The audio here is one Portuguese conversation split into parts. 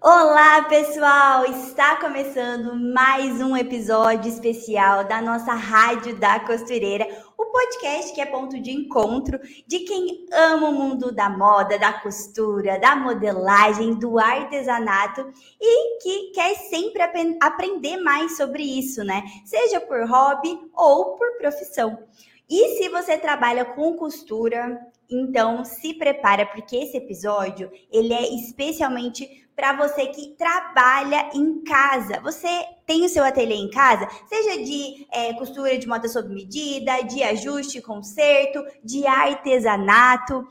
Olá, pessoal! Está começando mais um episódio especial da nossa Rádio da Costureira, o podcast que é ponto de encontro de quem ama o mundo da moda, da costura, da modelagem, do artesanato e que quer sempre ap aprender mais sobre isso, né? Seja por hobby ou por profissão. E se você trabalha com costura, então se prepara porque esse episódio ele é especialmente para você que trabalha em casa. Você tem o seu ateliê em casa, seja de é, costura de moda sob medida, de ajuste, conserto, de artesanato.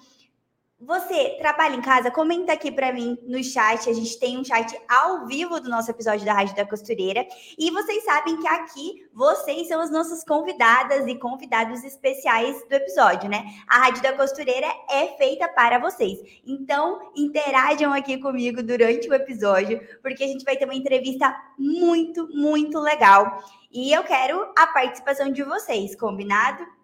Você trabalha em casa? Comenta aqui para mim no chat. A gente tem um chat ao vivo do nosso episódio da Rádio da Costureira. E vocês sabem que aqui vocês são as nossas convidadas e convidados especiais do episódio, né? A Rádio da Costureira é feita para vocês. Então, interajam aqui comigo durante o episódio, porque a gente vai ter uma entrevista muito, muito legal. E eu quero a participação de vocês, combinado?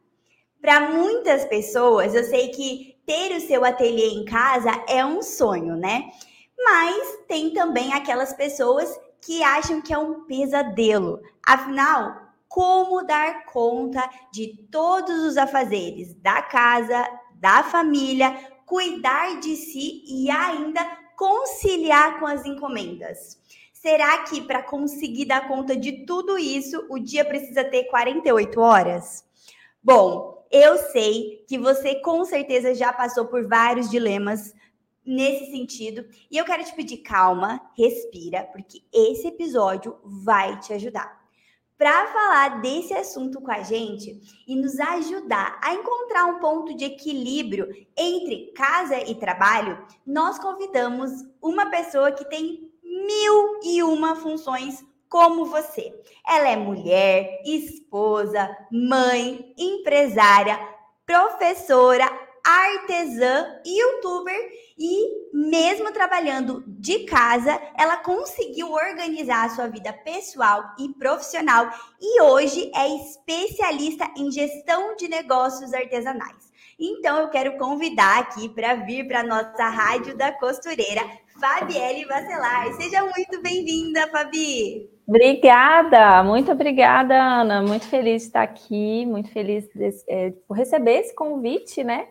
Para muitas pessoas, eu sei que ter o seu ateliê em casa é um sonho, né? Mas tem também aquelas pessoas que acham que é um pesadelo. Afinal, como dar conta de todos os afazeres da casa, da família, cuidar de si e ainda conciliar com as encomendas? Será que para conseguir dar conta de tudo isso, o dia precisa ter 48 horas? Bom, eu sei que você com certeza já passou por vários dilemas nesse sentido. E eu quero te pedir calma, respira, porque esse episódio vai te ajudar. Para falar desse assunto com a gente e nos ajudar a encontrar um ponto de equilíbrio entre casa e trabalho, nós convidamos uma pessoa que tem mil e uma funções como você. Ela é mulher, esposa, mãe, empresária, professora, artesã, youtuber e mesmo trabalhando de casa, ela conseguiu organizar a sua vida pessoal e profissional e hoje é especialista em gestão de negócios artesanais. Então eu quero convidar aqui para vir para nossa rádio da costureira, Fabielle Bacelar. Seja muito bem-vinda, Fabi. Obrigada, muito obrigada, Ana. Muito feliz de estar aqui, muito feliz de, é, por receber esse convite, né?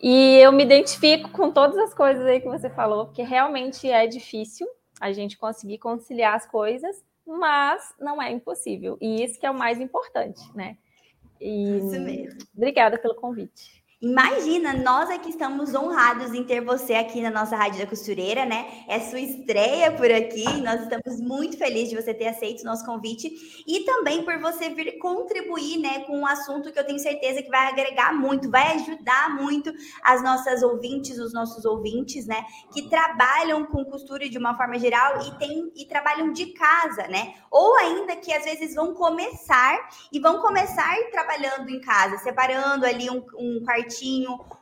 E eu me identifico com todas as coisas aí que você falou, porque realmente é difícil a gente conseguir conciliar as coisas, mas não é impossível. E isso que é o mais importante, né? E isso mesmo. Obrigada pelo convite. Imagina, nós aqui estamos honrados em ter você aqui na nossa Rádio da Costureira, né? É sua estreia por aqui. Nós estamos muito felizes de você ter aceito o nosso convite e também por você vir contribuir, né, com um assunto que eu tenho certeza que vai agregar muito, vai ajudar muito as nossas ouvintes, os nossos ouvintes, né, que trabalham com costura de uma forma geral e tem e trabalham de casa, né? Ou ainda que às vezes vão começar e vão começar trabalhando em casa, separando ali um, um quartinho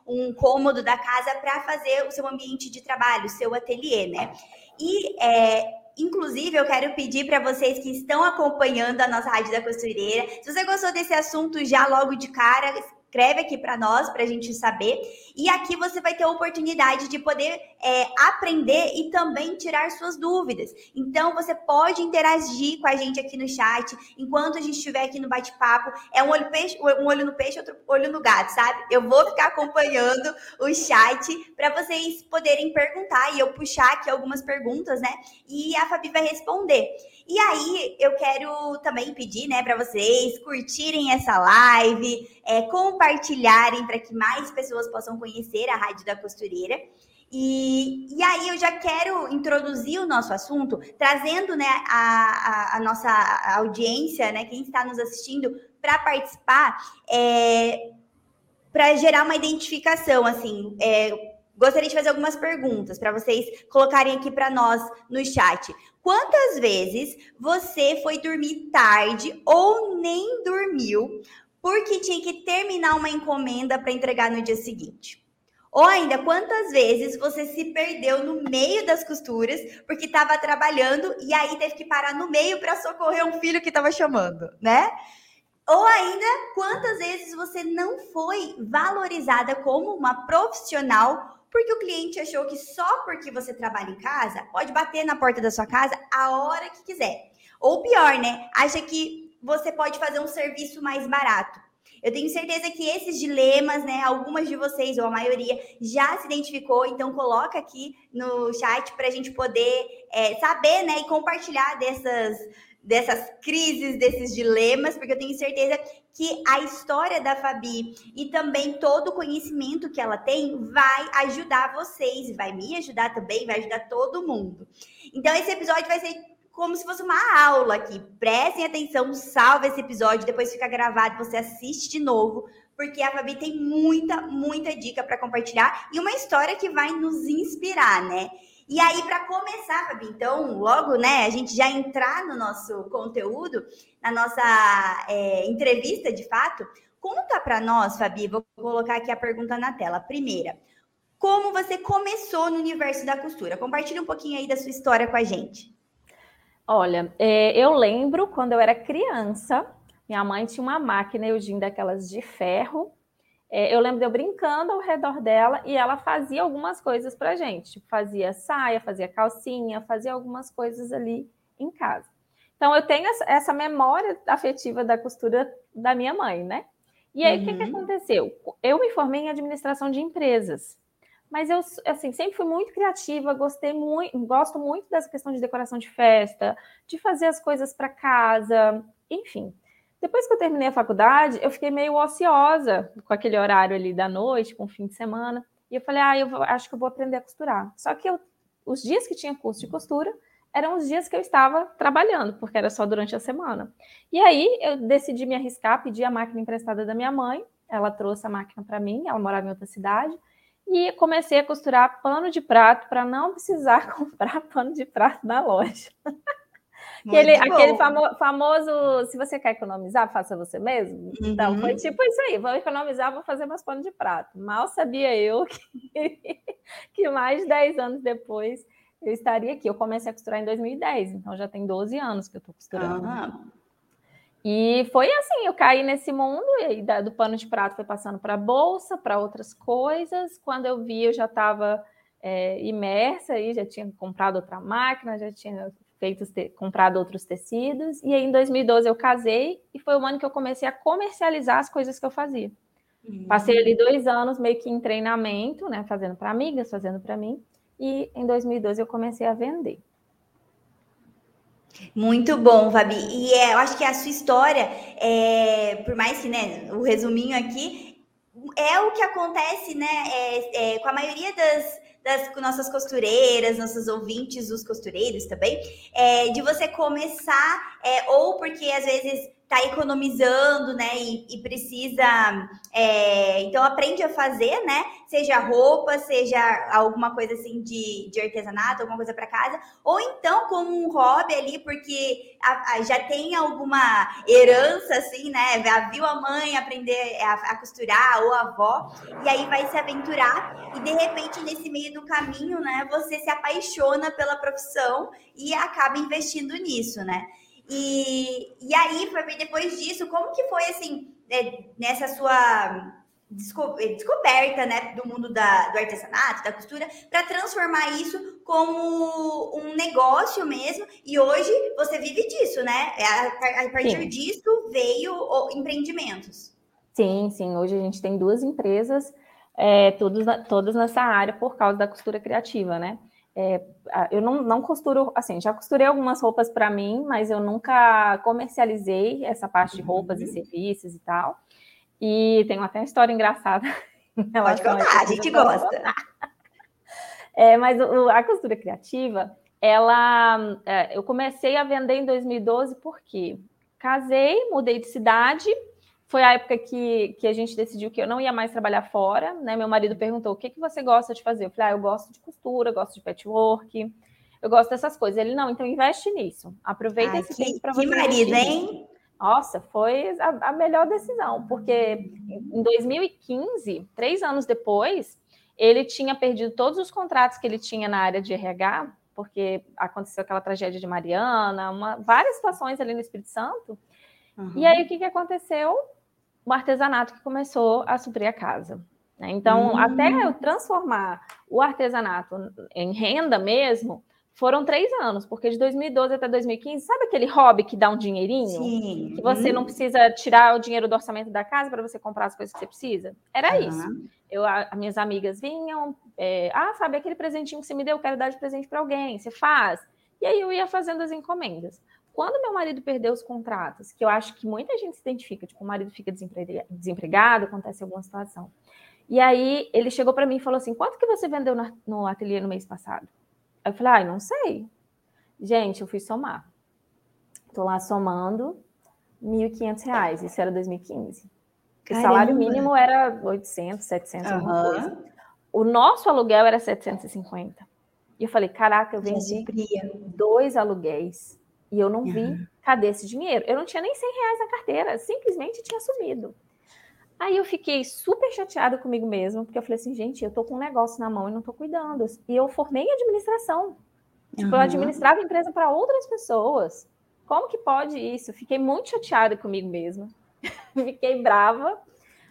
um cômodo da casa para fazer o seu ambiente de trabalho, o seu ateliê, né? E é, Inclusive, eu quero pedir para vocês que estão acompanhando a nossa Rádio da Costureira, se você gostou desse assunto já logo de cara, escreve aqui para nós, para a gente saber. E aqui você vai ter a oportunidade de poder é, aprender e também tirar suas dúvidas. Então, você pode interagir com a gente aqui no chat, enquanto a gente estiver aqui no bate-papo. É um olho, peixe, um olho no peixe, outro olho no gato, sabe? Eu vou ficar acompanhando o chat para vocês poderem perguntar e eu puxar aqui algumas perguntas, né? E a Fabi vai responder. E aí, eu quero também pedir, né, para vocês curtirem essa live, é, compartilharem para que mais pessoas possam conhecer a Rádio da Costureira. E, e aí eu já quero introduzir o nosso assunto, trazendo né, a, a, a nossa audiência, né, quem está nos assistindo, para participar, é, para gerar uma identificação, assim, é, gostaria de fazer algumas perguntas para vocês colocarem aqui para nós no chat. Quantas vezes você foi dormir tarde ou nem dormiu porque tinha que terminar uma encomenda para entregar no dia seguinte? Ou ainda, quantas vezes você se perdeu no meio das costuras porque estava trabalhando e aí teve que parar no meio para socorrer um filho que estava chamando, né? Ou ainda, quantas vezes você não foi valorizada como uma profissional porque o cliente achou que só porque você trabalha em casa, pode bater na porta da sua casa a hora que quiser. Ou pior, né? Acha que você pode fazer um serviço mais barato. Eu tenho certeza que esses dilemas, né, algumas de vocês, ou a maioria, já se identificou, então coloca aqui no chat para a gente poder é, saber né, e compartilhar dessas, dessas crises, desses dilemas, porque eu tenho certeza que a história da Fabi e também todo o conhecimento que ela tem vai ajudar vocês, vai me ajudar também, vai ajudar todo mundo. Então, esse episódio vai ser como se fosse uma aula aqui. Prestem atenção, salve esse episódio, depois fica gravado, você assiste de novo, porque a Fabi tem muita, muita dica para compartilhar e uma história que vai nos inspirar, né? E aí, para começar, Fabi, então, logo, né, a gente já entrar no nosso conteúdo, na nossa é, entrevista de fato, conta para nós, Fabi, vou colocar aqui a pergunta na tela. Primeira, como você começou no universo da costura? Compartilha um pouquinho aí da sua história com a gente. Olha, é, eu lembro quando eu era criança, minha mãe tinha uma máquina Eugene daquelas de ferro. É, eu lembro de eu brincando ao redor dela e ela fazia algumas coisas para gente, tipo, fazia saia, fazia calcinha, fazia algumas coisas ali em casa. Então eu tenho essa memória afetiva da costura da minha mãe, né? E aí o que, que uhum. aconteceu? Eu me formei em administração de empresas. Mas eu, assim, sempre fui muito criativa, gostei muito, gosto muito dessa questão de decoração de festa, de fazer as coisas para casa, enfim. Depois que eu terminei a faculdade, eu fiquei meio ociosa com aquele horário ali da noite, com o fim de semana. E eu falei, ah, eu acho que eu vou aprender a costurar. Só que eu, os dias que tinha curso de costura eram os dias que eu estava trabalhando, porque era só durante a semana. E aí eu decidi me arriscar, pedir a máquina emprestada da minha mãe. Ela trouxe a máquina para mim, ela morava em outra cidade e comecei a costurar pano de prato para não precisar comprar pano de prato na loja. Aquele, aquele famo, famoso, se você quer economizar, faça você mesmo. Uhum. Então, foi uhum. tipo isso aí, vou economizar, vou fazer meus panos de prato. Mal sabia eu que, que mais de 10 anos depois eu estaria aqui. Eu comecei a costurar em 2010, então já tem 12 anos que eu estou costurando. Uhum. E foi assim, eu caí nesse mundo, e do pano de prato foi passando para bolsa, para outras coisas. Quando eu vi, eu já estava é, imersa aí, já tinha comprado outra máquina, já tinha feito comprado outros tecidos. E aí, em 2012, eu casei e foi o ano que eu comecei a comercializar as coisas que eu fazia. Uhum. Passei ali dois anos meio que em treinamento, né, fazendo para amigas, fazendo para mim. E em 2012 eu comecei a vender. Muito bom, Fabi. E é, eu acho que a sua história, é, por mais que, né, o resuminho aqui, é o que acontece, né, é, é, com a maioria das, das nossas costureiras, nossos ouvintes, os costureiros também, é, de você começar, é, ou porque às vezes tá economizando, né? E, e precisa. É, então aprende a fazer, né? Seja roupa, seja alguma coisa assim de, de artesanato, alguma coisa para casa, ou então como um hobby ali, porque a, a, já tem alguma herança, assim, né? Viu a mãe aprender a, a costurar, ou a avó, e aí vai se aventurar, e de repente, nesse meio do caminho, né, você se apaixona pela profissão e acaba investindo nisso, né? E, e aí, Fabi, depois disso, como que foi, assim, é, nessa sua é, descoberta, né, do mundo da, do artesanato, da costura, para transformar isso como um negócio mesmo, e hoje você vive disso, né? É, a, a partir sim. disso veio o, empreendimentos. Sim, sim. Hoje a gente tem duas empresas, é, todos, todas nessa área por causa da costura criativa, né? É, eu não, não costuro, assim, já costurei algumas roupas para mim, mas eu nunca comercializei essa parte de roupas uhum. e serviços e tal. E tem até uma história engraçada. Pode contar, a, gente gosta. É, mas o, a costura criativa, ela, é, eu comecei a vender em 2012 porque casei, mudei de cidade foi a época que, que a gente decidiu que eu não ia mais trabalhar fora, né? Meu marido perguntou: o que, que você gosta de fazer? Eu falei: ah, eu gosto de costura, gosto de patchwork, eu gosto dessas coisas. Ele, não, então investe nisso. Aproveita Ai, esse que, tempo para você. Que marido, hein? Nossa, foi a, a, melhor decisão, porque em 2015, três anos depois, ele tinha perdido todos os contratos que ele tinha na área de RH, porque aconteceu aquela tragédia de Mariana, uma, várias situações ali no Espírito Santo. Uhum. E aí, o que, que aconteceu? O artesanato que começou a suprir a casa. Né? Então, hum. até eu transformar o artesanato em renda mesmo, foram três anos, porque de 2012 até 2015, sabe aquele hobby que dá um dinheirinho? Sim. Que você não precisa tirar o dinheiro do orçamento da casa para você comprar as coisas que você precisa? Era uhum. isso. Eu, as minhas amigas vinham, é, ah, sabe aquele presentinho que você me deu, eu quero dar de presente para alguém, você faz. E aí eu ia fazendo as encomendas. Quando meu marido perdeu os contratos, que eu acho que muita gente se identifica, tipo, o marido fica desempregado, acontece alguma situação. E aí ele chegou para mim e falou assim: quanto que você vendeu no ateliê no mês passado? Eu falei, ai, ah, não sei. Gente, eu fui somar. Tô lá somando R$ 1.500. Isso era 2015. O salário mínimo era 800, 700, uhum. alguma coisa. O nosso aluguel era 750. E eu falei, caraca, eu vendi dois aluguéis e eu não vi uhum. cadê esse dinheiro. Eu não tinha nem 100 reais na carteira, simplesmente tinha sumido. Aí eu fiquei super chateada comigo mesma, porque eu falei assim, gente, eu tô com um negócio na mão e não tô cuidando. E eu formei administração. Tipo, uhum. eu administrava a empresa para outras pessoas. Como que pode isso? Fiquei muito chateada comigo mesma. fiquei brava.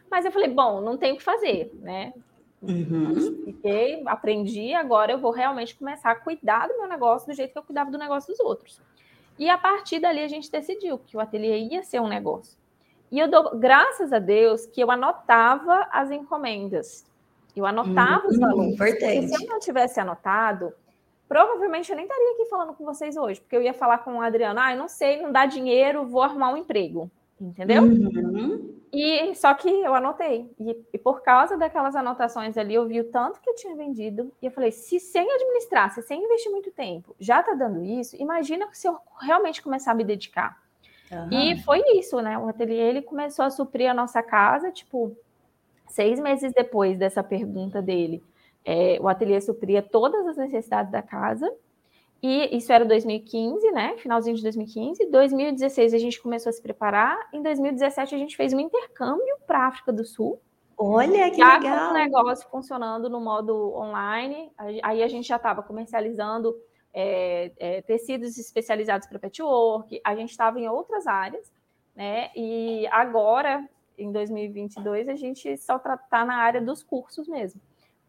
Mas eu falei, bom, não tem o que fazer, né? Uhum. Fiquei, aprendi, agora eu vou realmente começar a cuidar do meu negócio do jeito que eu cuidava do negócio dos outros. E a partir dali a gente decidiu que o ateliê ia ser um negócio. E eu dou graças a Deus que eu anotava as encomendas. Eu anotava hum, os valores. Importante. se eu não tivesse anotado, provavelmente eu nem estaria aqui falando com vocês hoje, porque eu ia falar com o Adriano, ah, eu não sei, não dá dinheiro, vou arrumar um emprego. Entendeu? Uhum. E só que eu anotei. E, e, por causa daquelas anotações ali, eu vi o tanto que eu tinha vendido. E eu falei: se sem administrar, se sem investir muito tempo, já tá dando isso, imagina se eu realmente começar a me dedicar. Uhum. E foi isso, né? O ateliê ele começou a suprir a nossa casa, tipo, seis meses depois dessa pergunta dele. É, o ateliê supria todas as necessidades da casa. E isso era 2015, né? Finalzinho de 2015. 2016 a gente começou a se preparar. Em 2017 a gente fez um intercâmbio para a África do Sul. Olha que já legal! Com o negócio funcionando no modo online. Aí a gente já estava comercializando é, é, tecidos especializados para patchwork, a gente estava em outras áreas, né? E agora, em 2022, a gente só está na área dos cursos mesmo,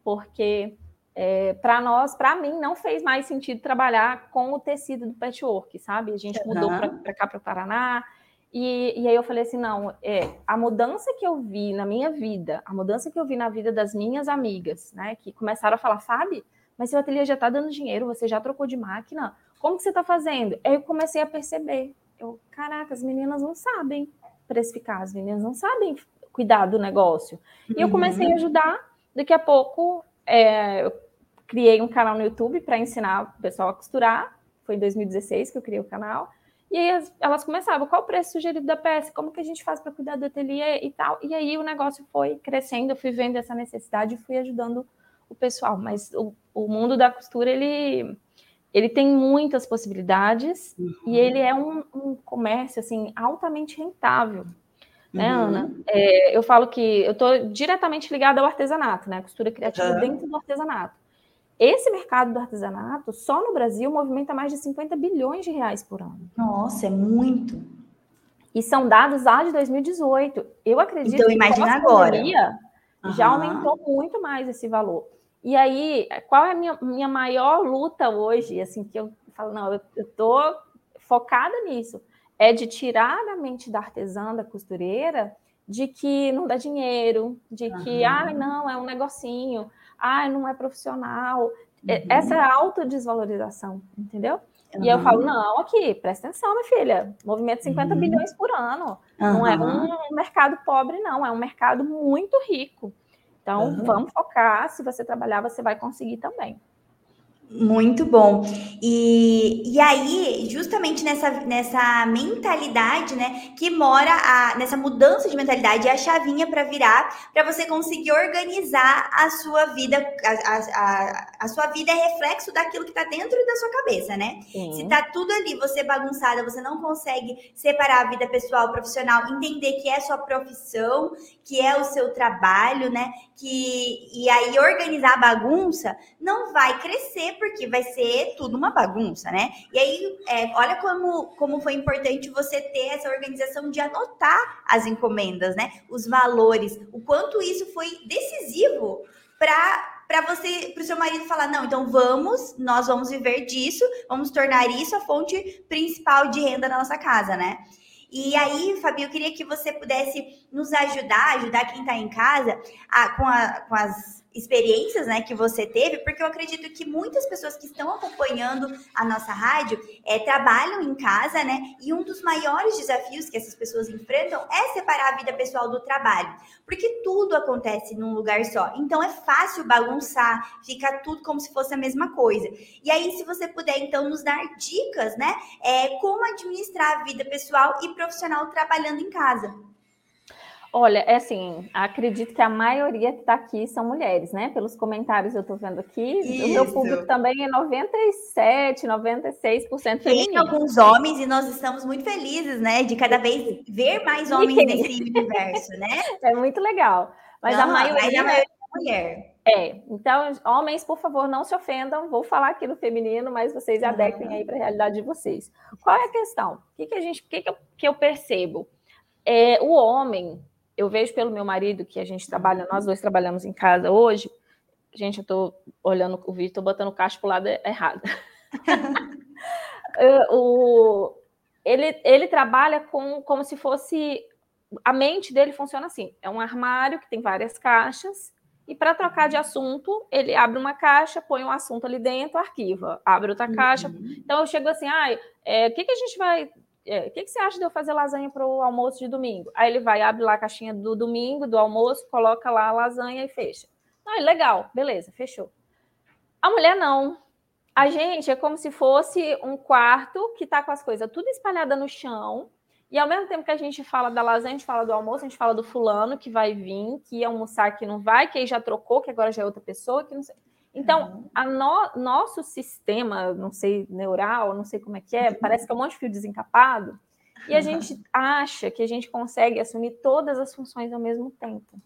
porque é, para nós, para mim, não fez mais sentido trabalhar com o tecido do patchwork, sabe? A gente uhum. mudou para cá, para o Paraná, e, e, aí eu falei assim, não, é, a mudança que eu vi na minha vida, a mudança que eu vi na vida das minhas amigas, né, que começaram a falar, sabe, mas seu ateliê já está dando dinheiro, você já trocou de máquina, como que você está fazendo? Aí eu comecei a perceber, eu, caraca, as meninas não sabem precificar, as meninas não sabem cuidar do negócio. E eu comecei a uhum. ajudar, daqui a pouco é, eu criei um canal no YouTube para ensinar o pessoal a costurar, foi em 2016 que eu criei o canal, e aí elas começavam, qual o preço sugerido da peça, como que a gente faz para cuidar do ateliê e tal. E aí o negócio foi crescendo, eu fui vendo essa necessidade e fui ajudando o pessoal, mas o, o mundo da costura, ele, ele tem muitas possibilidades uhum. e ele é um, um, comércio, assim, altamente rentável, né, uhum. Ana? É, eu falo que eu estou diretamente ligada ao artesanato, né, costura criativa uhum. dentro do artesanato. Esse mercado do artesanato, só no Brasil, movimenta mais de 50 bilhões de reais por ano. Nossa, é muito. E são dados lá de 2018. Eu acredito então, imagina agora. já aumentou muito mais esse valor. E aí, qual é a minha, minha maior luta hoje? Assim, que eu falo, não, eu, estou focada nisso. É de tirar da mente da artesã, da costureira, de que não dá dinheiro, de que, uhum. ah, não, é um negocinho, ah, não é profissional. Uhum. Essa é a autodesvalorização, entendeu? Uhum. E eu falo, não, aqui, presta atenção, minha filha, movimento 50 uhum. bilhões por ano. Não é um mercado pobre, não, é um mercado muito rico. Então, uhum. vamos focar. Se você trabalhar, você vai conseguir também. Muito bom. E, e aí, justamente nessa, nessa mentalidade, né, que mora a, nessa mudança de mentalidade, é a chavinha para virar, para você conseguir organizar a sua vida. A, a, a, sua vida é reflexo daquilo que está dentro da sua cabeça, né? Sim. Se tá tudo ali, você bagunçada, você não consegue separar a vida pessoal, profissional, entender que é sua profissão, que é o seu trabalho, né? Que, e aí organizar a bagunça não vai crescer porque vai ser tudo uma bagunça, né? E aí, é, olha como, como foi importante você ter essa organização de anotar as encomendas, né? Os valores, o quanto isso foi decisivo para para você, para o seu marido falar, não, então vamos, nós vamos viver disso, vamos tornar isso a fonte principal de renda da nossa casa, né? E aí, Fabi, eu queria que você pudesse nos ajudar, ajudar quem está em casa a, com, a, com as experiências né, que você teve, porque eu acredito que muitas pessoas que estão acompanhando a nossa rádio é, trabalham em casa, né? E um dos maiores desafios que essas pessoas enfrentam é separar a vida pessoal do trabalho, porque tudo acontece num lugar só. Então é fácil bagunçar, fica tudo como se fosse a mesma coisa. E aí, se você puder, então, nos dar dicas, né? É, como administrar a vida pessoal e profissional trabalhando em casa. Olha, é assim, acredito que a maioria que está aqui são mulheres, né? Pelos comentários eu estou vendo aqui. Isso. O meu público também é 97, 96% feminino. Tem alguns homens e nós estamos muito felizes, né? De cada vez ver mais homens nesse universo, né? É muito legal. Mas Não, a maioria, mas a maioria é mulher. É, então, homens, por favor, não se ofendam. Vou falar aqui no feminino, mas vocês adequem uhum. aí para a realidade de vocês. Qual é a questão? O que, que a gente, o que, que, eu, que eu percebo? É, o homem, eu vejo pelo meu marido que a gente trabalha, nós dois trabalhamos em casa hoje. Gente, eu estou olhando o vídeo, estou botando o caixa para o lado errado. o, ele, ele trabalha com como se fosse. A mente dele funciona assim: é um armário que tem várias caixas, e para trocar de assunto, ele abre uma caixa, põe um assunto ali dentro, arquiva, abre outra caixa. Uhum. Então eu chego assim: ah, é, o que, que a gente vai é, o que, que, você acha de eu fazer lasanha para o almoço de domingo? Aí ele vai, abre lá a caixinha do domingo, do almoço, coloca lá a lasanha e fecha. Ah, legal, beleza, fechou. A mulher não. A gente é como se fosse um quarto que está com as coisas tudo espalhada no chão. E ao mesmo tempo que a gente fala da lasanha, a gente fala do almoço, a gente fala do fulano que vai vir, que ia almoçar, que não vai, que aí já trocou, que agora já é outra pessoa, que não sei. Então, a no, nosso sistema, não sei, neural, não sei como é que é, parece que é um monte de fio desencapado, e a gente acha que a gente consegue assumir todas as funções ao mesmo tempo.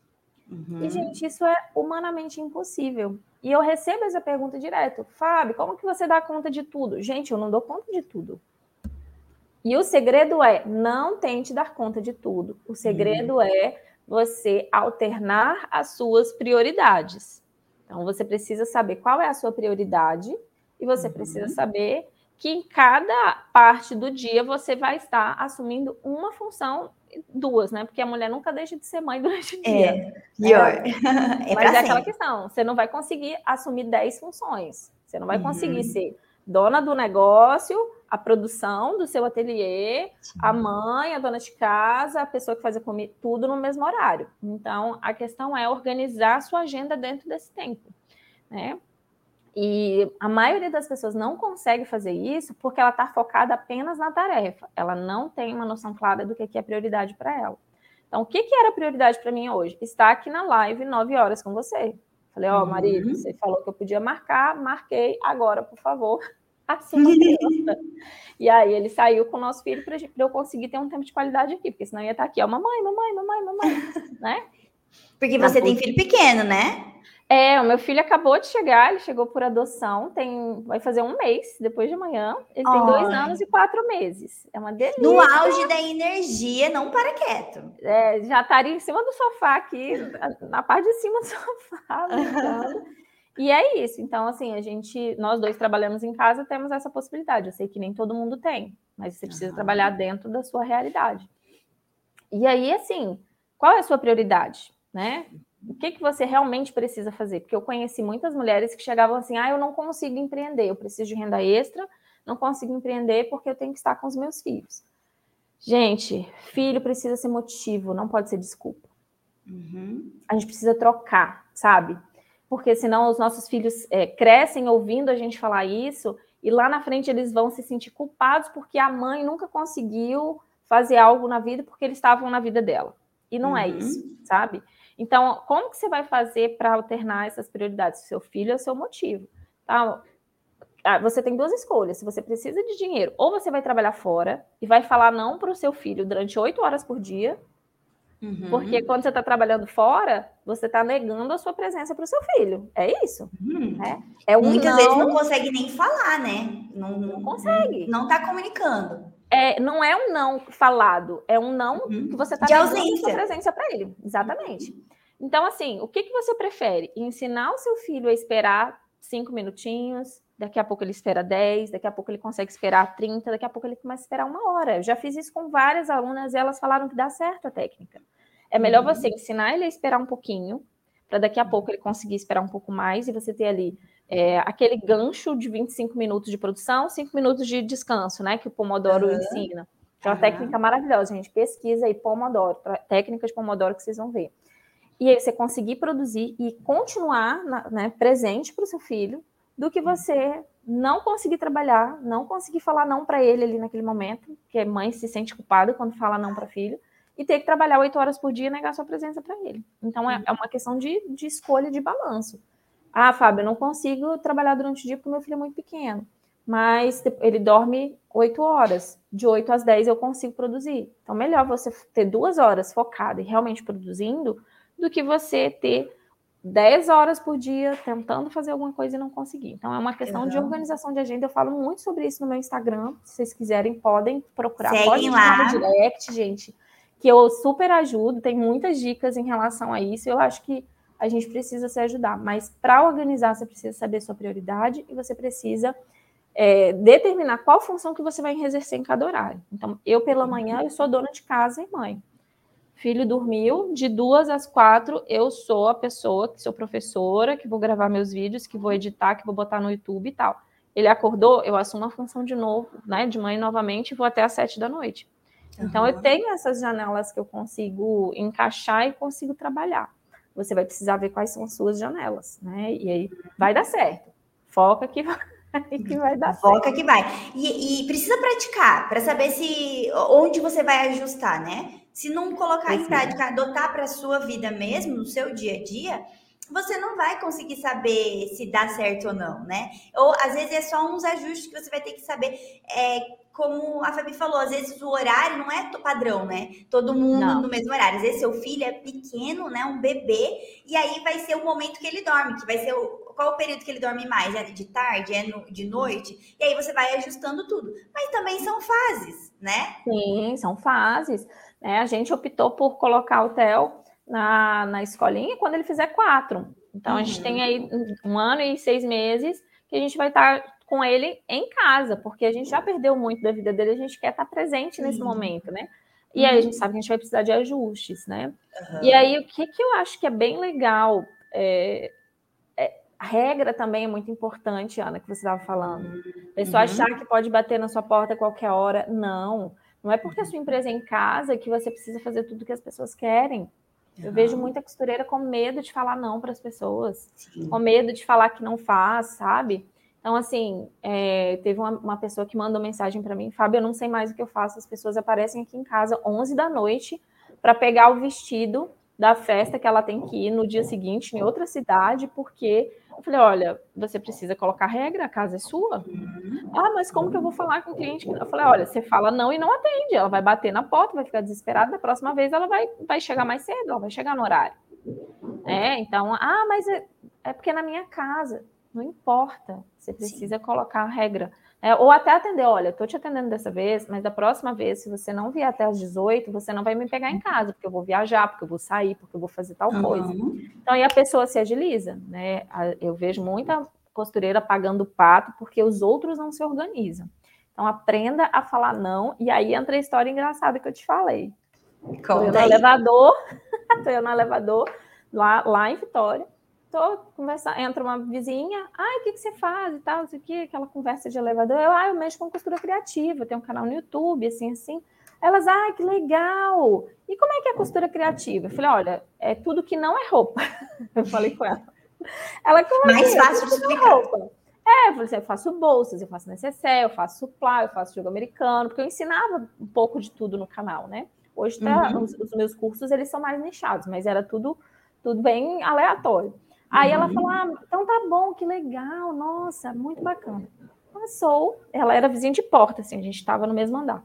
Uhum. E, gente, isso é humanamente impossível. E eu recebo essa pergunta direto. Fábio, como que você dá conta de tudo? Gente, eu não dou conta de tudo. E o segredo é não tente dar conta de tudo. O segredo uhum. é você alternar as suas prioridades. Então, você precisa saber qual é a sua prioridade e você uhum. precisa saber que em cada parte do dia você vai estar assumindo uma função, duas, né? Porque a mulher nunca deixa de ser mãe durante o dia. É, pior. É, é Mas é aquela questão, você não vai conseguir assumir dez funções. Você não vai uhum. conseguir ser dona do negócio, a produção do seu ateliê, Sim. a mãe, a dona de casa, a pessoa que faz a comida, tudo no mesmo horário. Então, a questão é organizar a sua agenda dentro desse tempo, né? E a maioria das pessoas não consegue fazer isso porque ela está focada apenas na tarefa. Ela não tem uma noção clara do que é prioridade para ela. Então, o que, que era prioridade para mim hoje? Estar aqui na live nove horas com você. Falei, ó, oh, marido, uhum. você falou que eu podia marcar, marquei, agora, por favor, assuma a criança. e aí ele saiu com o nosso filho para eu conseguir ter um tempo de qualidade aqui, porque senão ia estar aqui, ó, mamãe, mamãe, mamãe, mamãe, né? Porque você tem filho pequeno, né? É, o meu filho acabou de chegar, ele chegou por adoção, tem, vai fazer um mês depois de amanhã. Ele tem dois anos e quatro meses. É uma delícia. No auge da energia, não para quieto. É, já estaria em cima do sofá aqui, na parte de cima do sofá. E é isso. Então, assim, a gente, nós dois trabalhamos em casa, temos essa possibilidade. Eu sei que nem todo mundo tem, mas você precisa uhum. trabalhar dentro da sua realidade. E aí, assim, qual é a sua prioridade, né? o que, que você realmente precisa fazer? Porque eu conheci muitas mulheres que chegavam assim: ah, eu não consigo empreender, eu preciso de renda extra, não consigo empreender porque eu tenho que estar com os meus filhos. Gente, filho precisa ser motivo, não pode ser desculpa. Uhum. A gente precisa trocar, sabe? Porque senão os nossos filhos é, crescem ouvindo a gente falar isso e lá na frente eles vão se sentir culpados porque a mãe nunca conseguiu fazer algo na vida porque eles estavam na vida dela. E não é uhum. é isso, sabe? Então, como que você vai fazer para alternar essas prioridades? Seu filho é o seu motivo. Tá? Ah, você tem duas escolhas. Se você precisa de dinheiro, ou você vai trabalhar fora e vai falar não para o seu filho durante oito horas por dia, Uhum. Porque quando você está trabalhando fora, você está negando a sua presença para o seu filho. É isso. Uhum. Né? É um Muitas não... vezes não consegue nem falar, né? Não, não consegue. Não está comunicando. É, não é um não falado, é um não uhum. que você está negando a sua presença para ele. Exatamente. Então, assim, o que, que você prefere? Ensinar o seu filho a esperar cinco minutinhos, daqui a pouco ele espera 10, daqui a pouco ele consegue esperar 30, daqui a pouco ele começa a esperar uma hora. Eu já fiz isso com várias alunas e elas falaram que dá certo a técnica. É melhor uhum. você ensinar ele a esperar um pouquinho, para daqui a pouco ele conseguir esperar um pouco mais e você ter ali é, aquele gancho de 25 minutos de produção, 5 minutos de descanso, né? Que o Pomodoro uhum. ensina. é uma uhum. técnica maravilhosa, gente. Pesquisa aí Pomodoro, técnica de Pomodoro que vocês vão ver. E aí você conseguir produzir e continuar né, presente para o seu filho, do que você não conseguir trabalhar, não conseguir falar não para ele ali naquele momento, que mãe se sente culpada quando fala não para filho, e ter que trabalhar oito horas por dia e negar sua presença para ele. Então é, é, uma questão de, de escolha de balanço. Ah, Fábio, eu não consigo trabalhar durante o dia porque meu filho é muito pequeno. Mas ele dorme oito horas. De oito às dez eu consigo produzir. Então, melhor você ter duas horas focada e realmente produzindo do que você ter 10 horas por dia tentando fazer alguma coisa e não conseguir. Então, é uma questão de organização de agenda. Eu falo muito sobre isso no meu Instagram. Se vocês quiserem, podem procurar. Seguem Pode lá. no direct, gente, que eu super ajudo. Tem muitas dicas em relação a isso. Eu acho que a gente precisa se ajudar. Mas para organizar, você precisa saber sua prioridade e você precisa é, determinar qual função que você vai exercer em cada horário. Então, eu pela manhã, eu sou dona de casa e mãe filho dormiu, de duas às quatro, eu sou a pessoa que sou professora, que vou gravar meus vídeos, que vou editar, que vou botar no YouTube e tal. Ele acordou, eu assumo a função de novo, né, de mãe novamente, e vou até às sete da noite. Então, eu tenho essas janelas que eu consigo encaixar e consigo trabalhar. Você vai precisar ver quais são as suas janelas, né? E aí vai dar certo. Foca que vai, que vai dar Foca certo. que vai. E, e precisa praticar para saber se onde você vai ajustar, né? Se não colocar em prática, adotar para a sua vida mesmo, no seu dia a dia, você não vai conseguir saber se dá certo ou não, né? Ou às vezes é só uns ajustes que você vai ter que saber. É, como a Fabi falou, às vezes o horário não é padrão, né? Todo mundo não. no mesmo horário. Às vezes seu filho é pequeno, né? Um bebê, e aí vai ser o momento que ele dorme, que vai ser o. Qual o período que ele dorme mais? É de tarde? É no, de noite? E aí você vai ajustando tudo. Mas também são fases, né? Sim, são fases. Né? A gente optou por colocar o Theo na, na escolinha quando ele fizer quatro. Então, uhum. a gente tem aí um ano e seis meses que a gente vai estar com ele em casa, porque a gente já perdeu muito da vida dele, a gente quer estar presente nesse uhum. momento, né? E aí a gente sabe que a gente vai precisar de ajustes, né? Uhum. E aí, o que, que eu acho que é bem legal, é, é, a regra também é muito importante, Ana, que você estava falando. A pessoa uhum. achar que pode bater na sua porta a qualquer hora. Não. Não é porque a sua empresa é em casa que você precisa fazer tudo que as pessoas querem. Eu vejo muita costureira com medo de falar não para as pessoas, Sim. com medo de falar que não faz, sabe? Então, assim, é, teve uma, uma, pessoa que mandou mensagem para mim, Fábio, eu não sei mais o que eu faço, as pessoas aparecem aqui em casa 11 da noite para pegar o vestido da festa que ela tem que ir no dia seguinte em outra cidade, porque eu falei, olha, você precisa colocar regra, a casa é sua. Uhum. Ah, mas como que eu vou falar com o cliente? Eu falei, olha, você fala não e não atende. Ela vai bater na porta, vai ficar desesperada. Da próxima vez ela vai, vai chegar mais cedo, ela vai chegar no horário. É, então, ah, mas é, é porque é na minha casa. Não importa. Você precisa Sim. colocar a regra. É, ou até atender, olha, estou te atendendo dessa vez, mas da próxima vez, se você não vier até as 18, você não vai me pegar em casa, porque eu vou viajar, porque eu vou sair, porque eu vou fazer tal uhum. coisa. Então, aí a pessoa se agiliza, né? Eu vejo muita costureira pagando pato porque os outros não se organizam. Então, aprenda a falar não, e aí entra a história engraçada que eu te falei. Estou no elevador, estou no elevador, lá, lá em Vitória, tô conversando, entra uma vizinha, ai, o que, que você faz e tal, não sei o que, aquela conversa de elevador, eu, ah, eu mexo com costura criativa, tenho um canal no YouTube, assim, assim. Elas, ai, que legal! E como é que é a costura criativa? Eu falei, olha, é tudo que não é roupa. Eu falei com ela. Ela, como Mais assim? fácil de explicar. Roupa. É, eu falei assim, eu faço bolsas, eu faço necessaire, eu faço supply, eu faço jogo americano, porque eu ensinava um pouco de tudo no canal, né? Hoje tá, uhum. os, os meus cursos, eles são mais nichados, mas era tudo, tudo bem aleatório. Aí ela falou: ah, então tá bom, que legal, nossa, muito bacana. Passou, ela era vizinha de porta, assim, a gente estava no mesmo andar.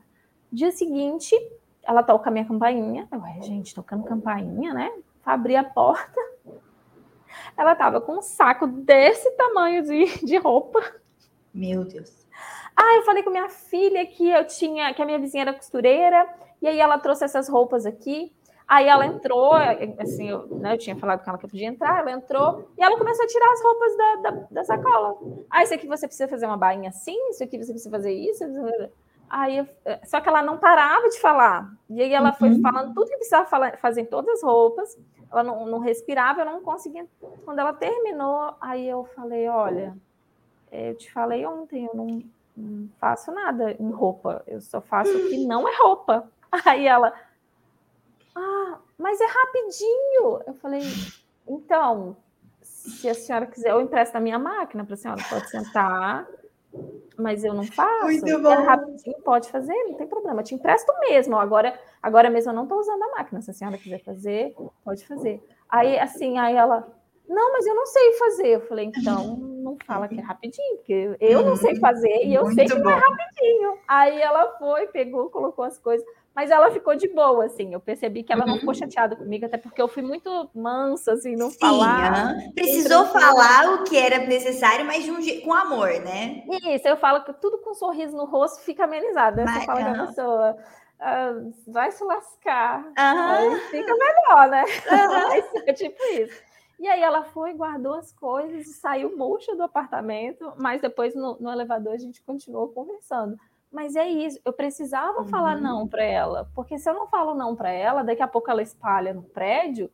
Dia seguinte, ela toca a minha campainha. Eu, gente, tocando campainha, né? Abri a porta. Ela tava com um saco desse tamanho de, de roupa. Meu Deus. Ah, eu falei com minha filha que eu tinha, que a minha vizinha era costureira, e aí ela trouxe essas roupas aqui. Aí ela entrou, assim, eu, né, eu tinha falado com ela que eu podia entrar, ela entrou e ela começou a tirar as roupas da, da, da sacola. Ah, isso aqui você precisa fazer uma bainha assim, isso aqui você precisa fazer isso. Aí, só que ela não parava de falar. E aí ela foi uhum. falando tudo que precisava falar, fazer em todas as roupas. Ela não, não respirava, eu não conseguia. Quando ela terminou, aí eu falei, olha, eu te falei ontem, eu não, não faço nada em roupa, eu só faço o que não é roupa. Aí ela, ah, mas é rapidinho. Eu falei, então, se a senhora quiser, eu empresto a minha máquina para a senhora, pode sentar, mas eu não faço. Muito bom. É rapidinho, pode fazer, não tem problema. Eu te empresto mesmo. Agora, agora mesmo eu não estou usando a máquina. Se a senhora quiser fazer, pode fazer. Aí, assim, aí ela, não, mas eu não sei fazer. Eu falei, então não fala que é rapidinho, porque eu não sei fazer e eu Muito sei que bom. não é rapidinho. Aí ela foi, pegou, colocou as coisas. Mas ela ficou de boa, assim. Eu percebi que ela uhum. não ficou chateada comigo, até porque eu fui muito mansa, assim, não Sim, falar. Uhum. Precisou falar o que era necessário, mas um, com amor, né? Isso, eu falo que tudo com um sorriso no rosto fica amenizado. Mas, você fala uhum. que a pessoa ah, vai se lascar. Aí fica melhor, né? é tipo isso. E aí ela foi, guardou as coisas e saiu murcha do apartamento, mas depois no, no elevador a gente continuou conversando. Mas é isso, eu precisava uhum. falar não para ela, porque se eu não falo não para ela, daqui a pouco ela espalha no prédio,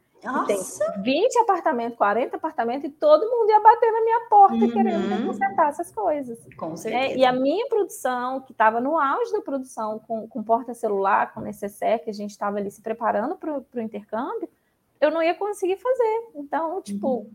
tem 20 apartamentos, 40 apartamentos, e todo mundo ia bater na minha porta uhum. querendo consertar essas coisas. Com é, certeza. É, e a minha produção, que estava no auge da produção, com, com porta celular, com necessaire, que a gente estava ali se preparando para o intercâmbio, eu não ia conseguir fazer. Então, tipo, uhum.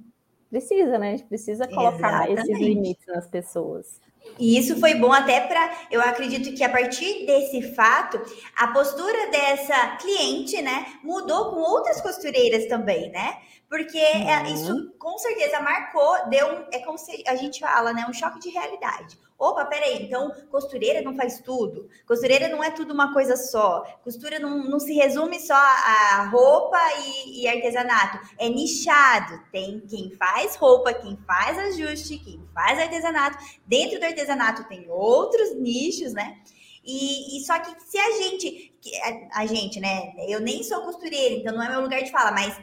precisa, né? A gente precisa colocar Exatamente. esses limites nas pessoas. E isso foi bom até para, eu acredito que a partir desse fato, a postura dessa cliente, né, mudou com outras costureiras também, né? Porque é, uhum. isso com certeza marcou, deu um, é como se a gente fala, né, um choque de realidade. Opa, peraí, então costureira não faz tudo. Costureira não é tudo uma coisa só. Costura não, não se resume só a roupa e, e, artesanato. É nichado. Tem quem faz roupa, quem faz ajuste, quem faz artesanato. Dentro do artesanato tem outros nichos, né? E, e só que se a gente, a, a gente, né? Eu nem sou costureira, então não é meu lugar de fala, mas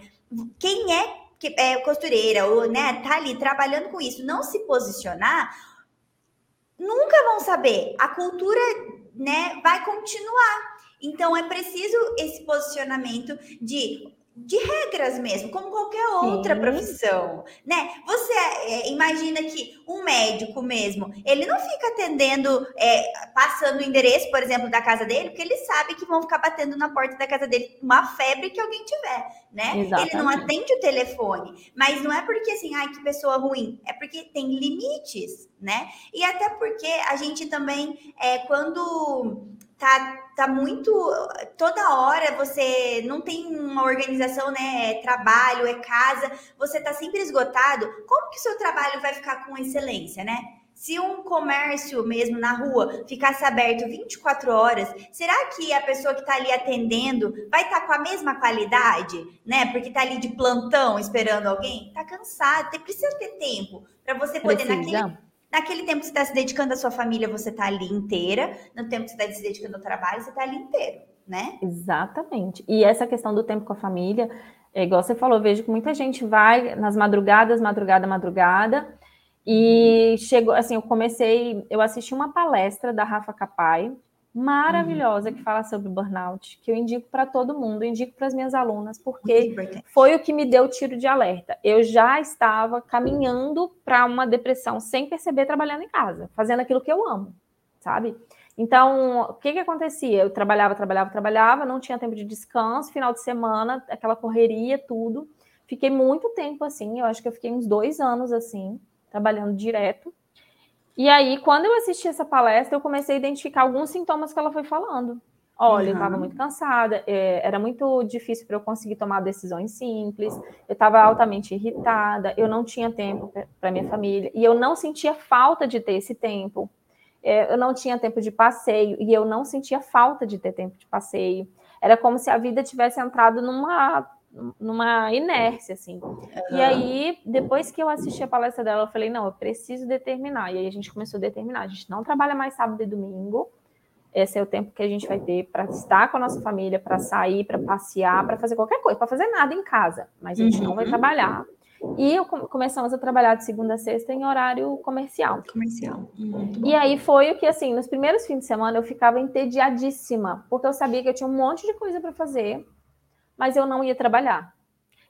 quem é é costureira ou né, tá ali trabalhando com isso, não se posicionar, nunca vão saber. A cultura, né, vai continuar. Então é preciso esse posicionamento de de regras mesmo, como qualquer outra Sim. profissão, né? Você é, imagina que um médico mesmo, ele não fica atendendo, é, passando o endereço, por exemplo, da casa dele, porque ele sabe que vão ficar batendo na porta da casa dele uma febre que alguém tiver, né? Exatamente. Ele não atende o telefone, mas não é porque assim, ai, que pessoa ruim, é porque tem limites, né? E até porque a gente também, é, quando tá, tá muito. Toda hora você não tem uma organização, né? É trabalho, é casa, você tá sempre esgotado. Como que o seu trabalho vai ficar com excelência, né? Se um comércio mesmo na rua ficasse aberto 24 horas, será que a pessoa que está ali atendendo vai estar tá com a mesma qualidade, né? Porque está ali de plantão esperando alguém? Está cansado, precisa ter tempo para você poder precisa. naquele Naquele tempo que você está se dedicando à sua família, você está ali inteira. No tempo que você está se dedicando ao trabalho, você está ali inteiro, né? Exatamente. E essa questão do tempo com a família, é igual você falou, vejo que muita gente vai nas madrugadas, madrugada, madrugada. E chegou, assim, eu comecei, eu assisti uma palestra da Rafa Capai, maravilhosa que fala sobre burnout, que eu indico para todo mundo, indico para as minhas alunas, porque foi o que me deu o tiro de alerta. Eu já estava caminhando para uma depressão sem perceber trabalhando em casa, fazendo aquilo que eu amo, sabe? Então, o que que acontecia? Eu trabalhava, trabalhava, trabalhava, não tinha tempo de descanso, final de semana, aquela correria, tudo. Fiquei muito tempo assim, eu acho que eu fiquei uns dois anos assim, trabalhando direto. E aí, quando eu assisti essa palestra, eu comecei a identificar alguns sintomas que ela foi falando. Olha, uhum. eu estava muito cansada, é, era muito difícil para eu conseguir tomar decisões simples, eu estava altamente irritada, eu não tinha tempo para minha família, e eu não sentia falta de ter esse tempo. É, eu não tinha tempo de passeio, e eu não sentia falta de ter tempo de passeio. era como se a vida tivesse entrado numa numa inércia, assim. E aí, depois que eu assisti a palestra dela, eu falei, não, eu preciso determinar. E aí a gente começou a determinar. A gente não trabalha mais sábado e domingo. Esse é o tempo que a gente vai ter para estar com a nossa família, para sair, para passear, para fazer qualquer coisa, para fazer nada em casa. Mas a gente uhum. não vai uhum. trabalhar. E começamos a trabalhar de segunda a sexta em horário comercial. Comercial. E aí foi o que, assim, nos primeiros fins de semana eu ficava entediadíssima, porque eu sabia que eu tinha um monte de coisa para fazer mas eu não ia trabalhar.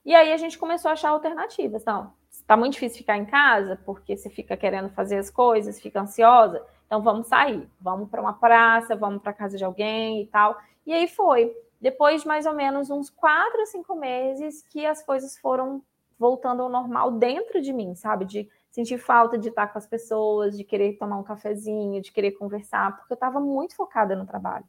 E aí a gente começou a achar alternativas. Não, está muito difícil ficar em casa, porque você fica querendo fazer as coisas, fica ansiosa. Então vamos sair, vamos para uma praça, vamos para casa de alguém e tal. E aí foi. Depois de mais ou menos uns quatro, cinco meses que as coisas foram voltando ao normal dentro de mim, sabe? De sentir falta de estar com as pessoas, de querer tomar um cafezinho, de querer conversar, porque eu estava muito focada no trabalho.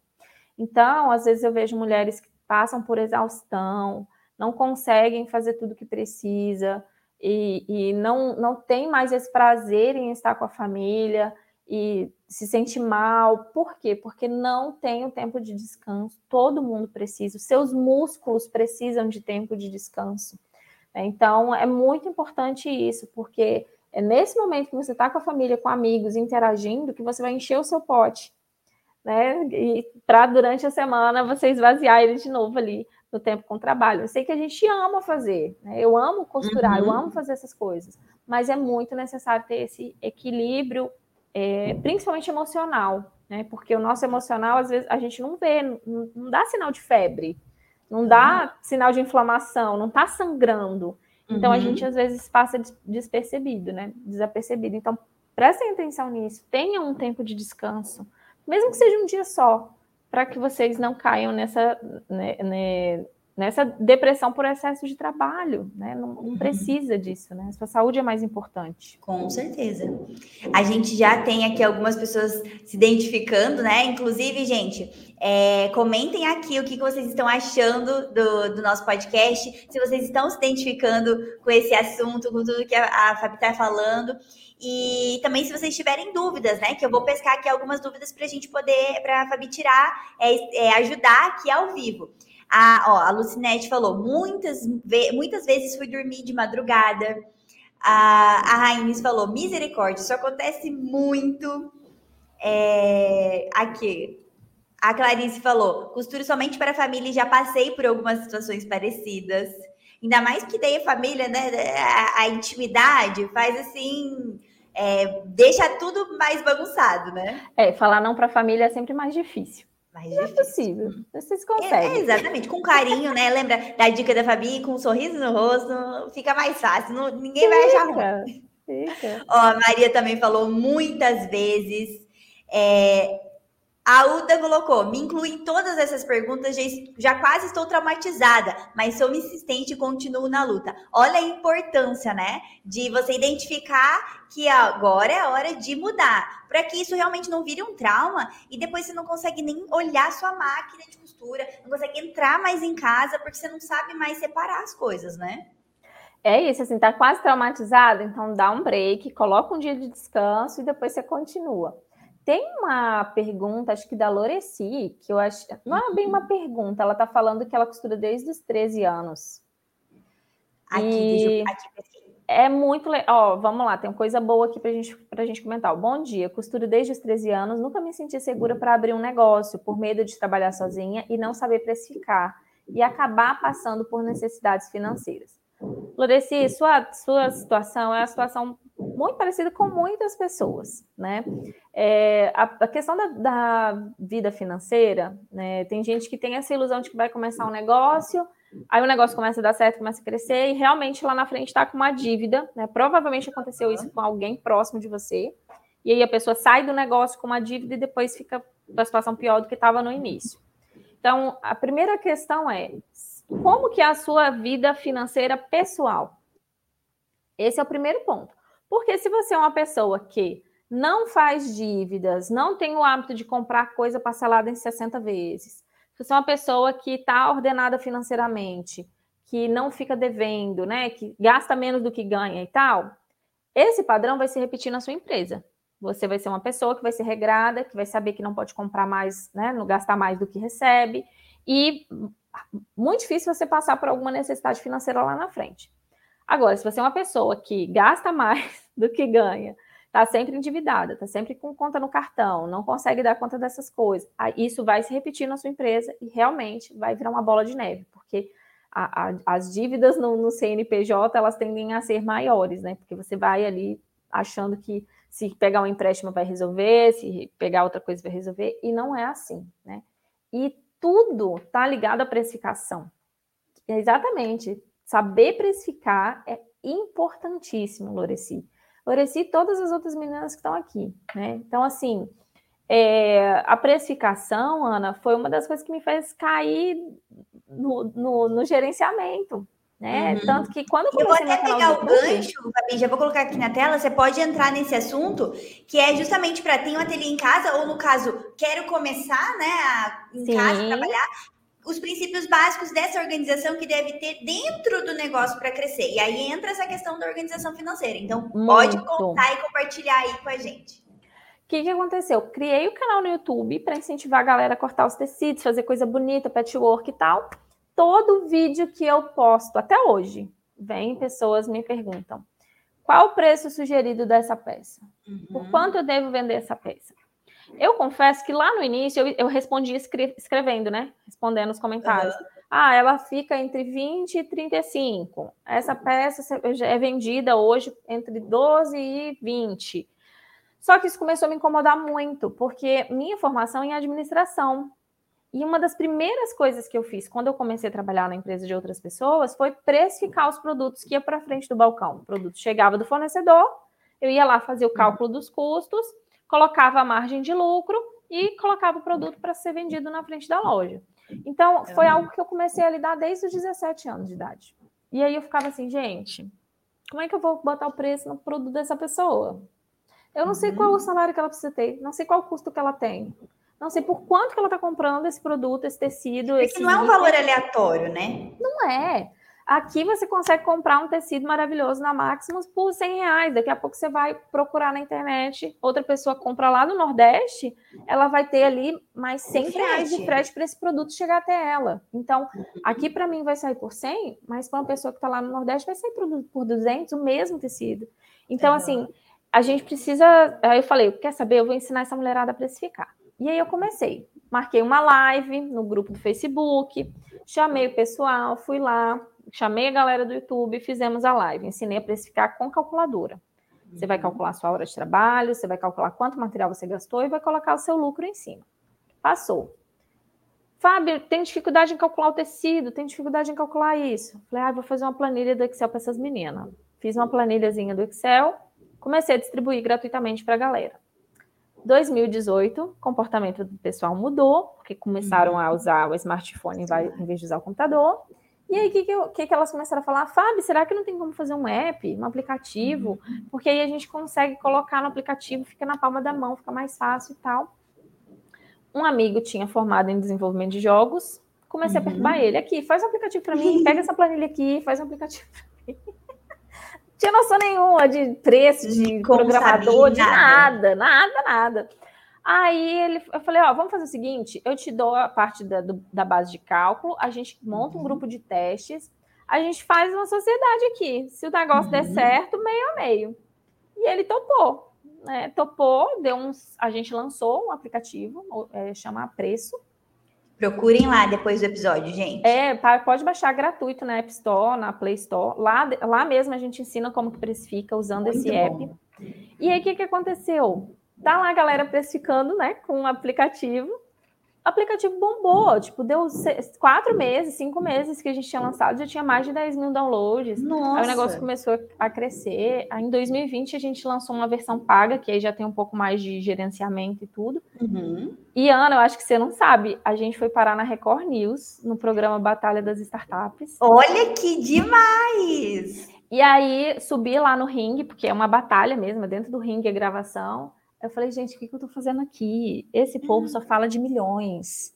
Então, às vezes eu vejo mulheres que passam por exaustão, não conseguem fazer tudo que precisa e, e não, não tem mais esse prazer em estar com a família e se sente mal. Por quê? Porque não tem o tempo de descanso. Todo mundo precisa. Seus músculos precisam de tempo de descanso. Então, é muito importante isso, porque é nesse momento que você está com a família, com amigos, interagindo, que você vai encher o seu pote né? E para durante a semana você esvaziar ele de novo ali no tempo com trabalho. Eu sei que a gente ama fazer, né? Eu amo costurar, uhum. eu amo fazer essas coisas, mas é muito necessário ter esse equilíbrio, é, principalmente emocional, né? Porque o nosso emocional, às vezes, a gente não vê, não, não dá sinal de febre, não dá uhum. sinal de inflamação, não está sangrando. Então, uhum. a gente, às vezes, passa despercebido, né? Desapercebido. Então, prestem atenção nisso, tenham um tempo de descanso mesmo que seja um dia só, para que vocês não caiam nessa, né, né, nessa depressão por excesso de trabalho, né? Não, não, uhum. precisa disso, né? Sua saúde é mais importante. Com certeza. A gente já tem aqui algumas pessoas se identificando, né? Inclusive, gente, é, comentem aqui o que, que vocês estão achando do, do, nosso podcast, se vocês estão se identificando com esse assunto, com tudo que a, a Fabi está falando. E também se vocês tiverem dúvidas, né? Que eu vou pescar aqui algumas dúvidas para a gente poder, para a Fabi tirar, é, é, ajudar aqui ao vivo. A, ó, a Lucinete falou, muitas, muitas vezes fui dormir de madrugada. A, a falou, misericórdia, isso acontece muito. É, aqui, a Clarice falou, costuro somente para a família e já passei por algumas situações parecidas. Ainda mais que daí a família, né? A, a intimidade faz assim é, deixa tudo mais bagunçado, né? É, falar não para a família é sempre mais difícil. Mais não é difícil. é possível. Vocês conseguem. É, é, exatamente, com carinho, né? Lembra da dica da Fabi, com um sorriso no rosto, fica mais fácil. Não, ninguém fica, vai achar ruim. Fica. Ó, a Maria também falou muitas vezes. É, a Uda colocou, me inclui em todas essas perguntas, já, quase estou traumatizada, mas sou insistente e continuo na luta. Olha a importância, né? De você identificar que agora é a hora de mudar, para que isso realmente não vire um trauma e depois você não consegue nem olhar sua máquina de costura, não consegue entrar mais em casa porque você não sabe mais separar as coisas, né? É isso, assim, tá quase traumatizado, então dá um break, coloca um dia de descanso e depois você continua. Tem uma pergunta, acho que da Loreci, que eu acho. Não é bem uma pergunta, ela está falando que ela costura desde os 13 anos. Aqui, e... eu... aqui, é muito legal. Ó, vamos lá, tem uma coisa boa aqui para gente, a gente comentar. Bom dia, costuro desde os 13 anos, nunca me senti segura para abrir um negócio, por medo de trabalhar sozinha e não saber precificar, e acabar passando por necessidades financeiras. Loreci, sua, sua situação é a situação muito parecida com muitas pessoas, né? É, a, a, questão da, da, vida financeira, né? Tem gente que tem essa ilusão de que vai começar um negócio, aí o negócio começa a dar certo, começa a crescer, e realmente lá na frente está com uma dívida, né? Provavelmente aconteceu isso com alguém próximo de você, e aí a pessoa sai do negócio com uma dívida e depois fica na situação pior do que estava no início. Então, a primeira questão é como que é a sua vida financeira pessoal? Esse é o primeiro ponto. Porque se você é uma pessoa que não faz dívidas, não tem o hábito de comprar coisa parcelada em 60 vezes, se você é uma pessoa que está ordenada financeiramente, que não fica devendo, né, que gasta menos do que ganha e tal, esse padrão vai se repetir na sua empresa. Você vai ser uma pessoa que vai ser regrada, que vai saber que não pode comprar mais, né, não gastar mais do que recebe, e muito difícil você passar por alguma necessidade financeira lá na frente. Agora, se você é uma pessoa que gasta mais do que ganha, está sempre endividada, está sempre com conta no cartão, não consegue dar conta dessas coisas, isso vai se repetir na sua empresa e realmente vai virar uma bola de neve, porque a, a, as dívidas no, no, CNPJ elas tendem a ser maiores, né? Porque você vai ali achando que se pegar um empréstimo vai resolver, se pegar outra coisa vai resolver, e não é assim, né? E tudo está ligado à precificação. Exatamente. Saber precificar é importantíssimo, Loreci. Loreci e todas as outras meninas que estão aqui, né? Então, assim, é, a precificação, Ana, foi uma das coisas que me fez cair no, no, no gerenciamento, né? Uhum. Tanto que quando eu vou até pegar o gancho, Fabi, já vou colocar aqui na tela, você pode entrar nesse assunto, que é justamente para ter um ateliê em casa, ou no caso, quero começar, né, a, em Sim. casa, trabalhar, os princípios básicos dessa organização que deve ter dentro do negócio para crescer. E aí entra essa questão da organização financeira. Então, Muito. pode contar e compartilhar aí com a gente. O que, que aconteceu? Criei o canal no YouTube para incentivar a galera a cortar os tecidos, fazer coisa bonita, patchwork e tal todo vídeo que eu posto até hoje, vem pessoas me perguntam: qual o preço sugerido dessa peça? Uhum. Por quanto eu devo vender essa peça? Eu confesso que lá no início eu, eu respondi escre escrevendo, né? Respondendo os comentários. Uhum. Ah, ela fica entre 20 e 35. Essa peça é vendida hoje entre 12 e 20. Só que isso começou a me incomodar muito, porque minha formação é em administração. E uma das primeiras coisas que eu fiz quando eu comecei a trabalhar na empresa de outras pessoas foi precificar os produtos que ia para frente do balcão. O produto chegava do fornecedor, eu ia lá fazer o cálculo dos custos, colocava a margem de lucro e colocava o produto para ser vendido na frente da loja. Então, foi algo que eu comecei a lidar desde os 17 anos de idade. E aí eu ficava assim, gente, como é que eu vou botar o preço no produto dessa pessoa? Eu não sei qual o salário que ela precisa ter, não sei qual o custo que ela tem. Não sei por quanto que ela está comprando esse produto, esse tecido. Porque esse não é um valor aleatório, né? Não é. Aqui você consegue comprar um tecido maravilhoso na Maximus por 100 reais. Daqui a pouco você vai procurar na internet, outra pessoa compra lá no Nordeste, ela vai ter ali mais 100 reais de frete para esse produto chegar até ela. Então, aqui para mim vai sair por 100, mas para uma pessoa que está lá no Nordeste vai sair por 200 o mesmo tecido. Então, uhum. assim, a gente precisa. Aí eu falei, quer saber? Eu vou ensinar essa mulherada a precificar. E aí eu comecei. Marquei uma live no grupo do Facebook, chamei o pessoal, fui lá, chamei a galera do YouTube, fizemos a live. Ensinei a precificar com calculadora. Você vai calcular a sua hora de trabalho, você vai calcular quanto material você gastou e vai colocar o seu lucro em cima. Passou. Fábio, tem dificuldade em calcular o tecido, tem dificuldade em calcular isso. Falei, ah, vou fazer uma planilha do Excel para essas meninas. Fiz uma planilhazinha do Excel, comecei a distribuir gratuitamente para a galera. 2018, o comportamento do pessoal mudou, porque começaram uhum. a usar o smartphone em vez de usar o computador. E aí, o que, que, que, elas começaram a falar? Fábio, será que não tem como fazer um app, um aplicativo? Uhum. Porque aí a gente consegue colocar no aplicativo, fica na palma da mão, fica mais fácil e tal. Um amigo tinha formado em desenvolvimento de jogos, comecei uhum. a perturbar ele. Aqui, faz um aplicativo para mim, pega essa planilha aqui, faz um aplicativo para mim tinha noção nenhuma de preço, de Como programador, de nada, nada, nada. Aí ele, eu falei, ó, vamos fazer o seguinte, eu te dou a parte da, do, da base de cálculo, a gente monta um uhum. grupo de testes, a gente faz uma sociedade aqui. Se o negócio uhum. der certo, meio a meio. E ele topou, né? Topou, deu uns, a gente lançou um aplicativo, é, chama Preço, Procurem lá depois do episódio, gente. É, pode baixar gratuito na App Store, na Play Store. Lá, lá mesmo a gente ensina como que precifica usando Muito esse bom. app. E aí, o que, que aconteceu? Tá lá a galera precificando, né, com o aplicativo aplicativo bombou. Tipo, deu seis, quatro meses, cinco meses que a gente tinha lançado, já tinha mais de 10 mil downloads. Nossa. Aí o negócio começou a crescer. Aí em 2020 a gente lançou uma versão paga, que aí já tem um pouco mais de gerenciamento e tudo. Uhum. E Ana, eu acho que você não sabe, a gente foi parar na Record News, no programa Batalha das Startups. Olha que demais! E aí subi lá no ringue, porque é uma batalha mesmo, é dentro do ringue a gravação. Eu falei, gente, o que, que eu tô fazendo aqui? Esse povo só fala de milhões.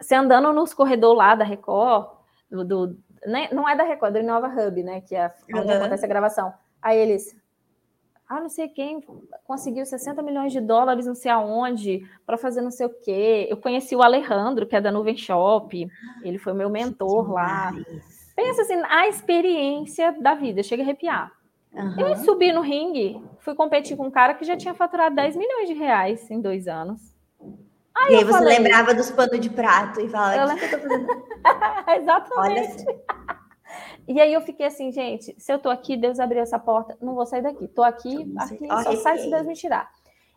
Você andando nos corredores lá da Record, do, do né? não é da Record, é do Inova Hub, né? Que é onde uhum. acontece a gravação. Aí eles, Ah, não sei quem conseguiu 60 milhões de dólares, não sei aonde, para fazer não sei o quê. Eu conheci o Alejandro, que é da Nuvem Shop, ele foi meu mentor lá. Pensa assim, a experiência da vida, chega a arrepiar. Uhum. Eu subi no ringue, fui competir com um cara que já tinha faturado 10 milhões de reais em dois anos. Aí e aí você falei, lembrava dos panos de prato e falava, eu... o que eu tô fazendo? Exatamente. E aí eu fiquei assim, gente, se eu tô aqui, Deus abriu essa porta, não vou sair daqui. Tô aqui, aqui, só sai se Deus me tirar.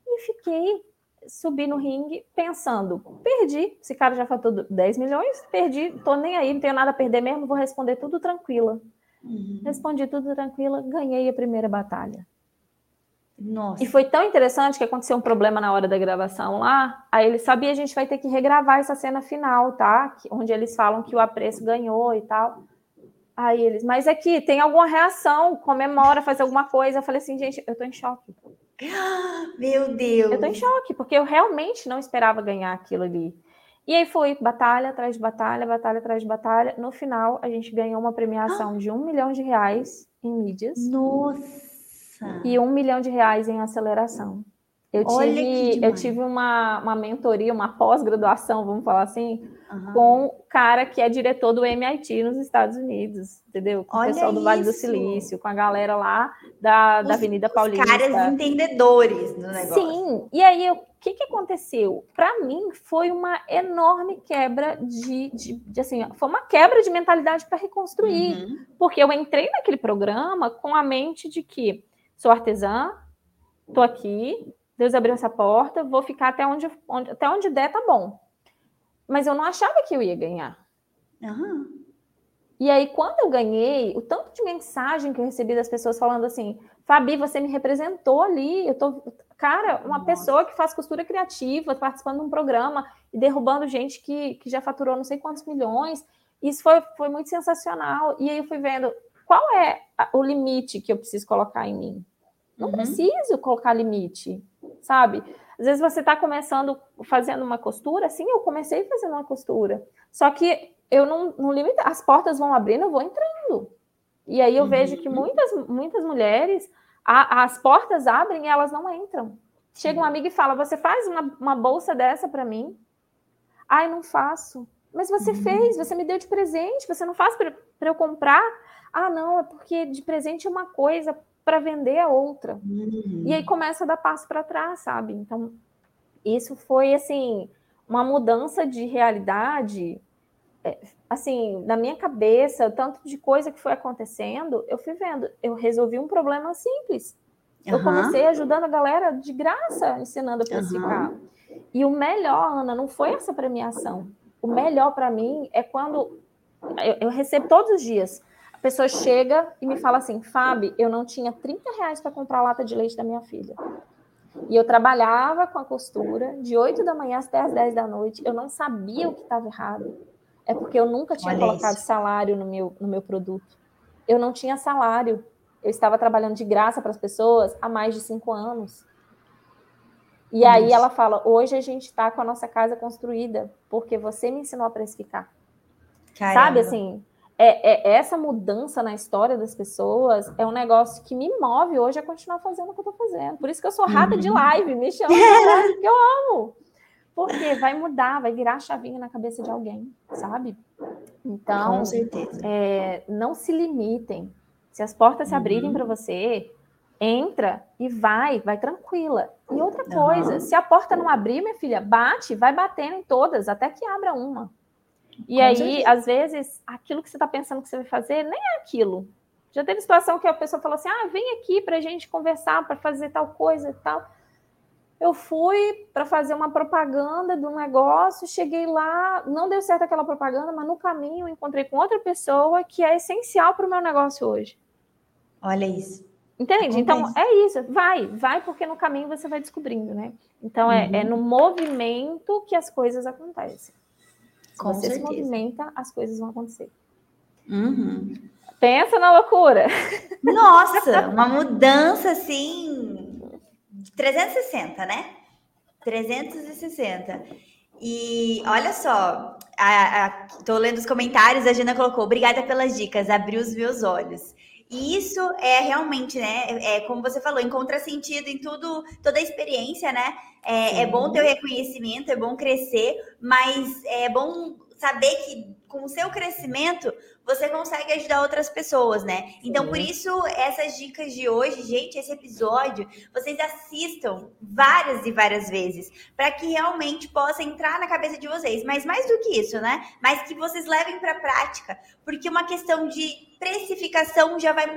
E fiquei, subi no ringue pensando, perdi, esse cara já faturou 10 milhões, perdi, tô nem aí, não tenho nada a perder mesmo, vou responder tudo tranquila. Uhum. Respondi tudo tranquila, ganhei a primeira batalha. Nossa. E foi tão interessante que aconteceu um problema na hora da gravação lá. Aí ele sabia a gente vai ter que regravar essa cena final, tá? Onde eles falam que o apreço ganhou e tal. Aí eles, mas aqui tem alguma reação, comemora, faz alguma coisa. Eu falei assim, gente, eu tô em choque. Meu Deus! Eu tô em choque, porque eu realmente não esperava ganhar aquilo ali. E aí foi batalha atrás de batalha, batalha atrás de batalha. No final, a gente ganhou uma premiação de um milhão de reais em mídias. Nossa! E um milhão de reais em aceleração. Eu tive, eu tive uma, uma mentoria, uma pós-graduação, vamos falar assim, uhum. com o cara que é diretor do MIT nos Estados Unidos, entendeu? Com Olha o pessoal do Vale do Silício, com a galera lá da, os, da Avenida Paulista. Os caras entendedores do negócio. Sim, e aí o que, que aconteceu? Para mim, foi uma enorme quebra de, de, de, assim, foi uma quebra de mentalidade para reconstruir. Uhum. Porque eu entrei naquele programa com a mente de que sou artesã, tô aqui, Deus abriu essa porta, vou ficar até onde, onde, até onde der, tá bom. Mas eu não achava que eu ia ganhar. Uhum. E aí, quando eu ganhei, o tanto de mensagem que eu recebi das pessoas falando assim: Fabi, você me representou ali. Eu tô, cara, uma Nossa. pessoa que faz costura criativa, participando de um programa e derrubando gente que, que já faturou não sei quantos milhões. Isso foi, foi muito sensacional. E aí eu fui vendo qual é o limite que eu preciso colocar em mim. Não uhum. preciso colocar limite sabe? Às vezes você está começando fazendo uma costura, sim, eu comecei fazendo uma costura, só que eu não, não limito, as portas vão abrindo, eu vou entrando. E aí eu uhum. vejo que muitas, muitas mulheres, a, as portas abrem e elas não entram. Chega uma amiga e fala: Você faz uma, uma bolsa dessa para mim? Ai, não faço. Mas você uhum. fez, você me deu de presente, você não faz para eu comprar? Ah, não, é porque de presente é uma coisa, para vender a outra. Uhum. E aí começa a dar passo para trás, sabe? Então, isso foi assim uma mudança de realidade, é, assim, na minha cabeça, tanto de coisa que foi acontecendo, eu fui vendo, eu resolvi um problema simples. Eu comecei ajudando a galera de graça, ensinando a precificar. Uhum. E o melhor, Ana, não foi essa premiação. O melhor para mim é quando eu, eu recebo todos os dias pessoa chega e me fala assim, Fábio, eu não tinha 30 reais para comprar a lata de leite da minha filha. E eu trabalhava com a costura de 8 da manhã até as 10 da noite. Eu não sabia o que estava errado. É porque eu nunca tinha Olha colocado isso. salário no meu, no meu produto. Eu não tinha salário. Eu estava trabalhando de graça para as pessoas há mais de cinco anos. E isso. aí ela fala: hoje a gente está com a nossa casa construída porque você me ensinou a precificar. Caramba. Sabe assim? É, é, essa mudança na história das pessoas é um negócio que me move hoje a continuar fazendo o que eu tô fazendo. Por isso que eu sou rata uhum. de live, me chama de live, porque eu amo. Porque vai mudar, vai virar a chavinha na cabeça de alguém, sabe? Então, Com certeza. É, não se limitem. Se as portas se abrirem uhum. para você, entra e vai, vai tranquila. E outra coisa, uhum. se a porta não abrir, minha filha, bate, vai batendo em todas até que abra uma. E Com aí, certeza. às vezes, aquilo que você está pensando que você vai fazer nem é aquilo. Já teve situação que a pessoa falou assim: ah, vem aqui para a gente conversar, para fazer tal coisa e tal. Eu fui para fazer uma propaganda de um negócio, cheguei lá, não deu certo aquela propaganda, mas no caminho encontrei com outra pessoa que é essencial para o meu negócio hoje. Olha isso. Entende? Então, Acontece. Então é isso, vai, vai, porque no caminho você vai descobrindo, né? Então é, é uhum. é no movimento que as coisas acontecem. Se Com você certeza. se movimenta, as coisas vão acontecer. Uhum. Pensa na loucura. Nossa, uma mudança assim 360, né? 360. E olha só, a, a, tô lendo os comentários, a Gina colocou, obrigada pelas dicas, abriu os meus olhos. E isso é realmente, né? É, como você falou, encontra sentido em tudo, toda a experiência, né? É, é bom ter o reconhecimento, é bom crescer, mas é bom saber que com o seu crescimento você consegue ajudar outras pessoas, né? Então, Sim. por isso, essas dicas de hoje, gente, esse episódio, vocês assistam várias e várias vezes, para que realmente possa entrar na cabeça de vocês. Mas mais do que isso, né? Mas que vocês levem para prática, porque uma questão de precificação já vai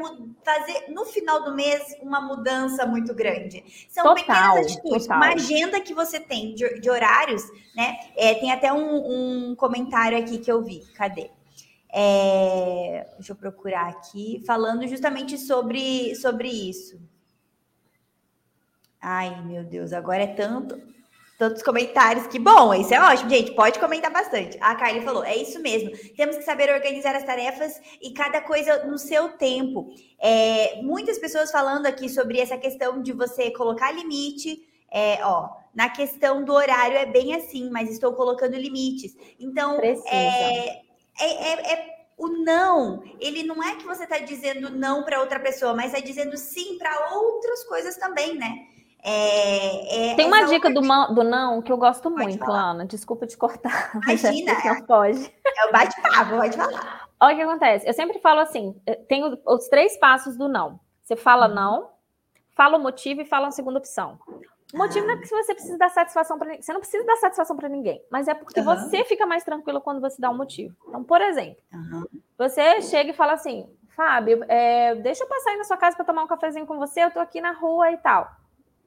fazer no final do mês uma mudança muito grande. São total, pequenas atitudes. Total. Uma agenda que você tem de, de horários, né? É, tem até um, um comentário aqui que eu vi. Cadê? É, deixa eu procurar aqui, falando justamente sobre, sobre isso. Ai, meu Deus, agora é tanto, tantos comentários que bom, isso é ótimo, gente. Pode comentar bastante. A Kylie falou: é isso mesmo. Temos que saber organizar as tarefas e cada coisa no seu tempo. É, muitas pessoas falando aqui sobre essa questão de você colocar limite. É, ó, na questão do horário é bem assim, mas estou colocando limites. Então, é, é, é, é, o não, ele não é que você está dizendo não para outra pessoa, mas é dizendo sim para outras coisas também, né? É, é Tem uma dica do, do, não que eu gosto pode muito, falar. Lana. Desculpa te cortar. Imagina. Não pode. É o bate-papo, pode falar. Olha o que acontece. Eu sempre falo assim: eh, tem os três passos do não. Você fala uhum. não, fala o motivo e fala a segunda opção. O motivo não é que você precisa dar satisfação para Você não precisa dar satisfação para ninguém, mas é porque uhum. você fica mais tranquilo quando você dá um motivo. Então, por exemplo, uhum. você chega e fala assim: Fábio, é, deixa eu passar aí na sua casa para tomar um cafezinho com você, eu tô aqui na rua e tal.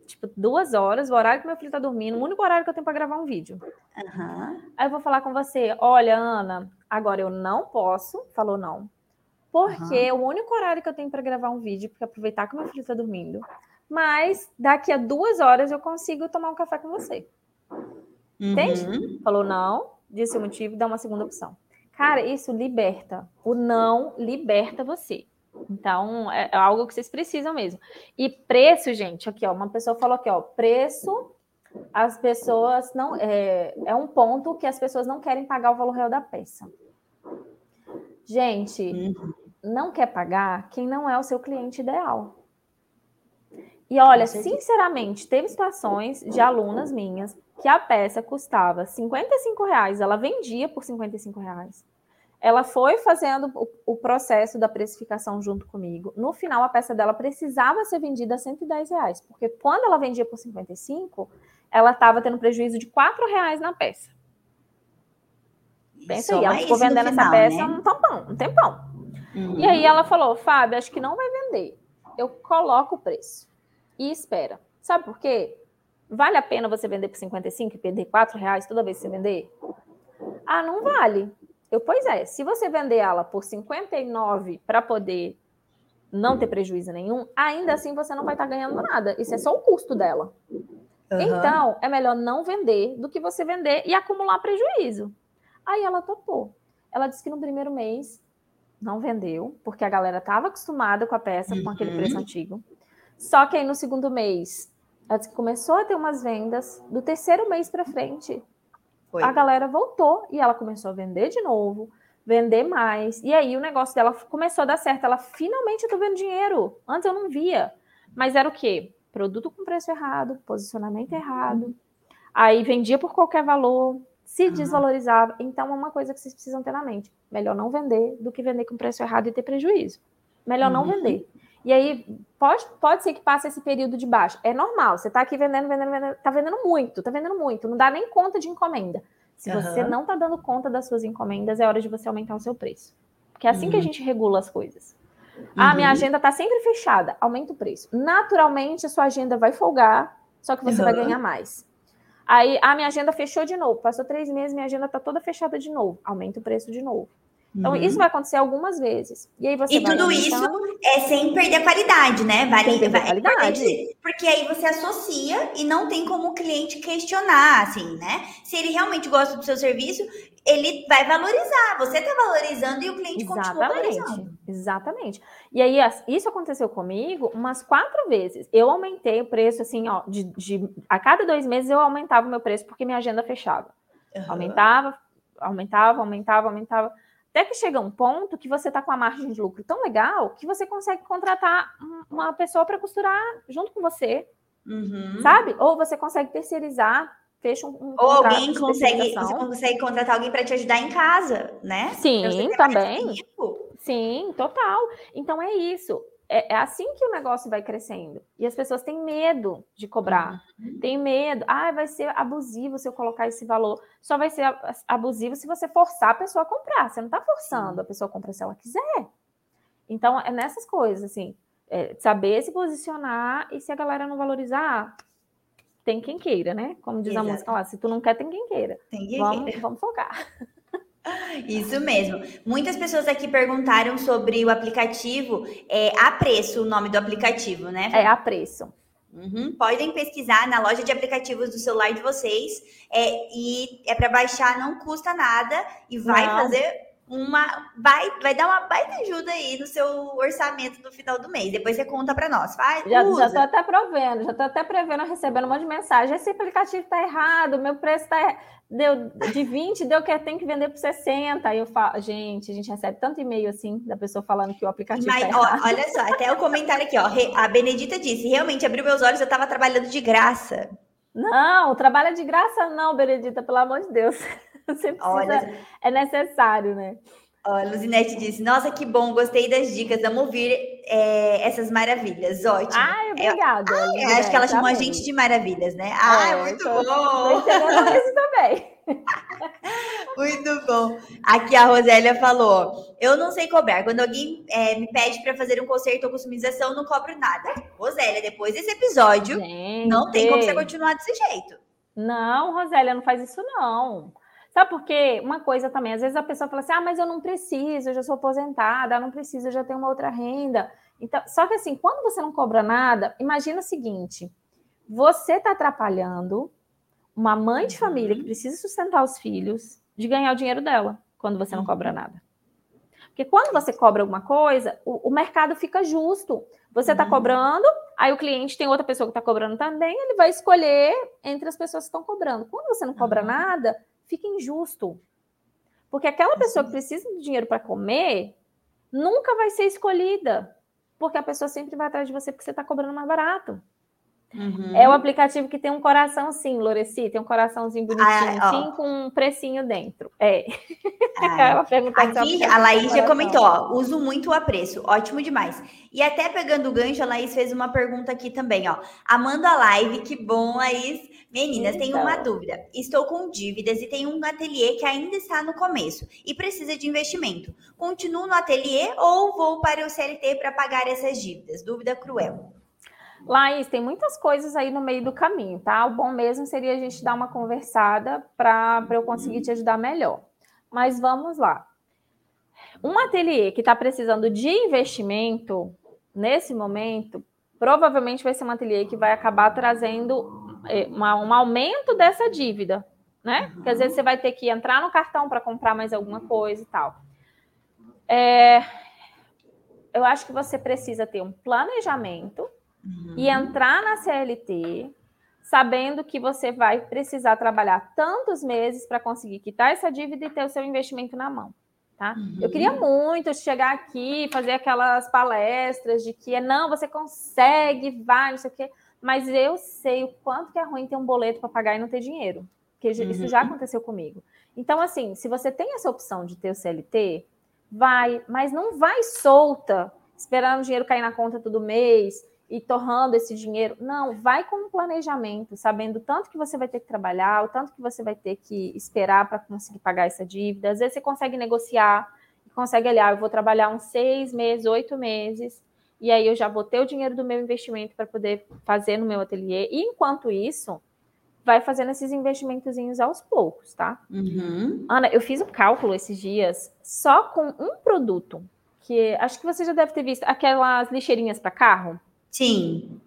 Tipo, duas horas, o horário que meu filho tá dormindo, o único horário que eu tenho para gravar um vídeo. Uhum. Aí eu vou falar com você: olha, Ana, agora eu não posso, falou não, porque o único horário que eu tenho para gravar um vídeo, porque aproveitar que meu filho tá dormindo mas daqui a duas horas eu consigo tomar um café com você. Uhum. Entende? Falou não, disse o motivo, dá uma segunda opção. Cara, isso liberta. O não liberta você. Então, é, é algo que vocês precisam mesmo. E preço, gente, aqui, ó, uma pessoa falou aqui, ó, preço, as pessoas não. É, é um ponto que as pessoas não querem pagar o valor real da peça. Gente, uhum. não quer pagar quem não é o seu cliente ideal. E olha, sinceramente, teve situações de alunas minhas que a peça custava 55 reais, ela vendia por 55 reais. Ela foi fazendo o, o, processo da precificação junto comigo. No final, a peça dela precisava ser vendida a 110 reais, porque quando ela vendia por 55, ela estava tendo prejuízo de 4 reais na peça. Pensa aí, ela ficou vendendo final, essa peça né? um tempão, um tempão. Uhum. E aí ela falou, Fábio, acho que não vai vender. Eu coloco o preço e espera. Sabe por quê? Vale a pena você vender por 55 e perder 4 reais toda vez que você vender? Ah, não vale. Eu, pois é, se você vender ela por 59 para poder não ter prejuízo nenhum, ainda assim você não vai estar tá ganhando nada. Isso é só o custo dela. Uhum. Então, é melhor não vender do que você vender e acumular prejuízo. Aí ela topou. Ela disse que no primeiro mês não vendeu, porque a galera estava acostumada com a peça, uhum. com aquele preço uhum. antigo. Só que aí no segundo mês, ela começou a ter umas vendas. Do terceiro mês para frente, Foi. a galera voltou e ela começou a vender de novo, vender mais. E aí o negócio dela começou a dar certo. Ela finalmente tô vendo dinheiro. Antes eu não via. Mas era o quê? Produto com preço errado, posicionamento errado. Aí vendia por qualquer valor, se uhum. desvalorizava. Então é uma coisa que vocês precisam ter na mente. Melhor não vender do que vender com preço errado e ter prejuízo. Melhor uhum. não vender. E aí, pode, pode ser que passe esse período de baixa. É normal, você está aqui vendendo, vendendo, vendendo, está vendendo muito, está vendendo muito, não dá nem conta de encomenda. Se uhum. você não está dando conta das suas encomendas, é hora de você aumentar o seu preço. Porque é assim uhum. que a uhum. gente regula as coisas. Ah, minha uhum. agenda está sempre fechada, aumenta o preço. Naturalmente, a sua agenda vai folgar, só que você vai ganhar mais. Aí, a minha agenda fechou de novo, passou três meses, minha agenda está toda fechada de novo, aumenta o preço de novo. Então, uhum. isso vai acontecer algumas vezes. E aí você E tudo isso é sem perder a qualidade, né? Vale, a qualidade. porque aí você associa e não tem como o cliente questionar, assim, né? Se ele realmente gosta do seu serviço, ele vai valorizar. Você está valorizando e o cliente Exatamente. continua valorizando. Exatamente. E aí, isso aconteceu comigo umas quatro vezes. Eu aumentei o preço, assim, ó, de, de a cada dois meses eu aumentava o meu preço porque minha agenda fechava. Uhum. Aumentava, aumentava, aumentava, aumentava Até que chega um ponto que você está com a margem de lucro tão legal que você consegue contratar uma pessoa para costurar junto com você, uhum. sabe? Ou você consegue terceirizar, fecha um, um Ou alguém consegue, você consegue contratar alguém para te ajudar em casa, né? Sim, também. Sim, total. Então é isso é, é, assim que o negócio vai crescendo. E as pessoas têm medo de cobrar. Uhum. Tem medo. Ah, vai ser abusivo se eu colocar esse valor. Só vai ser abusivo se você forçar a pessoa a comprar. Você não está forçando a pessoa a comprar se ela quiser. Então, é nessas coisas, assim. É saber se posicionar e se a galera não valorizar, tem quem queira, né? Como diz Exato. a música lá, se tu não quer, tem quem queira. Tem quem vamos, queira. Vamos focar. Isso mesmo. Muitas pessoas aqui perguntaram sobre o aplicativo. É a preço o nome do aplicativo, né? É a preço. Uhum. Podem pesquisar na loja de aplicativos do celular de vocês. É, e é para baixar, não custa nada e vai não. fazer uma vai, vai dar uma baita ajuda aí no seu orçamento no final do mês. Depois você conta para nós. Faz, já, usa. já tô até provendo, já tô até prevendo, recebendo um monte de mensagem. Esse aplicativo tá errado, meu preço tá deu de 20, deu que tem que vender por 60. Aí eu falo, gente, a gente recebe tanto e-mail assim da pessoa falando que o aplicativo Mas, tá errado. Ó, olha só, até o comentário aqui, ó. A Benedita disse: realmente abriu meus olhos, eu estava trabalhando de graça. Não, trabalha de graça, não, Benedita, pelo amor de Deus. Você precisa, Olha, é necessário, né? Ó, Luzinete disse: Nossa, que bom, gostei das dicas, vamos ouvir é, essas maravilhas. Ótimo. Ai, obrigada. É, acho que ela chamou a gente de maravilhas, né? Ai, é, muito tô, bom. Tô isso também. muito bom. Aqui a Rosélia falou: Eu não sei cobrar. Quando alguém é, me pede para fazer um conserto ou customização, não cobro nada. Rosélia, depois desse episódio, gente. não tem como você continuar desse jeito. Não, Rosélia, não faz isso não. Sabe por quê? Uma coisa também, às vezes a pessoa fala assim: ah, mas eu não preciso, eu já sou aposentada, eu não preciso, eu já tenho uma outra renda. Então, só que assim, quando você não cobra nada, imagina o seguinte: você está atrapalhando uma mãe de família que uhum. precisa sustentar os filhos de ganhar o dinheiro dela quando você não cobra uhum. nada. Porque quando você cobra alguma coisa, o, o mercado fica justo. Você está uhum. cobrando, aí o cliente tem outra pessoa que está cobrando também, ele vai escolher entre as pessoas que estão cobrando. Quando você não cobra uhum. nada, fica injusto. Porque aquela pessoa que precisa de dinheiro para comer nunca vai ser escolhida. Porque a pessoa sempre vai atrás de você porque você está cobrando mais barato. Uhum. É o aplicativo que tem um coração sim, Loreci, tem um coraçãozinho bonitinho, assim, com um precinho dentro. É. Ela Aqui, a Laís já comentou, ó, uso muito o apreço, ótimo demais. E até pegando o gancho, a Laís fez uma pergunta aqui também, ó. Amanda Live, que bom, Laís. Meninas, então. tenho uma dúvida. Estou com dívidas e tenho um ateliê que ainda está no começo e precisa de investimento. Continuo no ateliê ou vou para o CLT para pagar essas dívidas? Dúvida cruel. Laís, tem muitas coisas aí no meio do caminho, tá? O bom mesmo seria a gente dar uma conversada para eu conseguir te ajudar melhor. Mas vamos lá. Um ateliê que está precisando de investimento, nesse momento, provavelmente vai ser um ateliê que vai acabar trazendo é, uma, um aumento dessa dívida, né? Porque às vezes você vai ter que entrar no cartão para comprar mais alguma coisa e tal. É, eu acho que você precisa ter um planejamento uhum. e entrar na CLT sabendo que você vai precisar trabalhar tantos meses para conseguir quitar essa dívida e ter o seu investimento na mão. Tá? Uhum. Eu queria muito chegar aqui, fazer aquelas palestras de que é não, você consegue, vai, não sei o quê, mas eu sei o quanto que é ruim ter um boleto para pagar e não ter dinheiro, porque uhum. isso já aconteceu comigo. Então, assim, se você tem essa opção de ter o CLT, vai, mas não vai solta, esperando o dinheiro cair na conta todo mês, e torrando esse dinheiro. Não, vai com um planejamento, sabendo tanto que você vai ter que trabalhar, o tanto que você vai ter que esperar para conseguir pagar essa dívida. Às vezes você consegue negociar, consegue olhar, ah, eu vou trabalhar uns seis meses, oito meses, e aí eu já vou ter o dinheiro do meu investimento para poder fazer no meu ateliê. E enquanto isso, vai fazendo esses investimentozinhos aos poucos, tá? Uhum. Ana, eu fiz um cálculo esses dias só com um produto, que acho que você já deve ter visto, aquelas lixeirinhas para carro. Sim.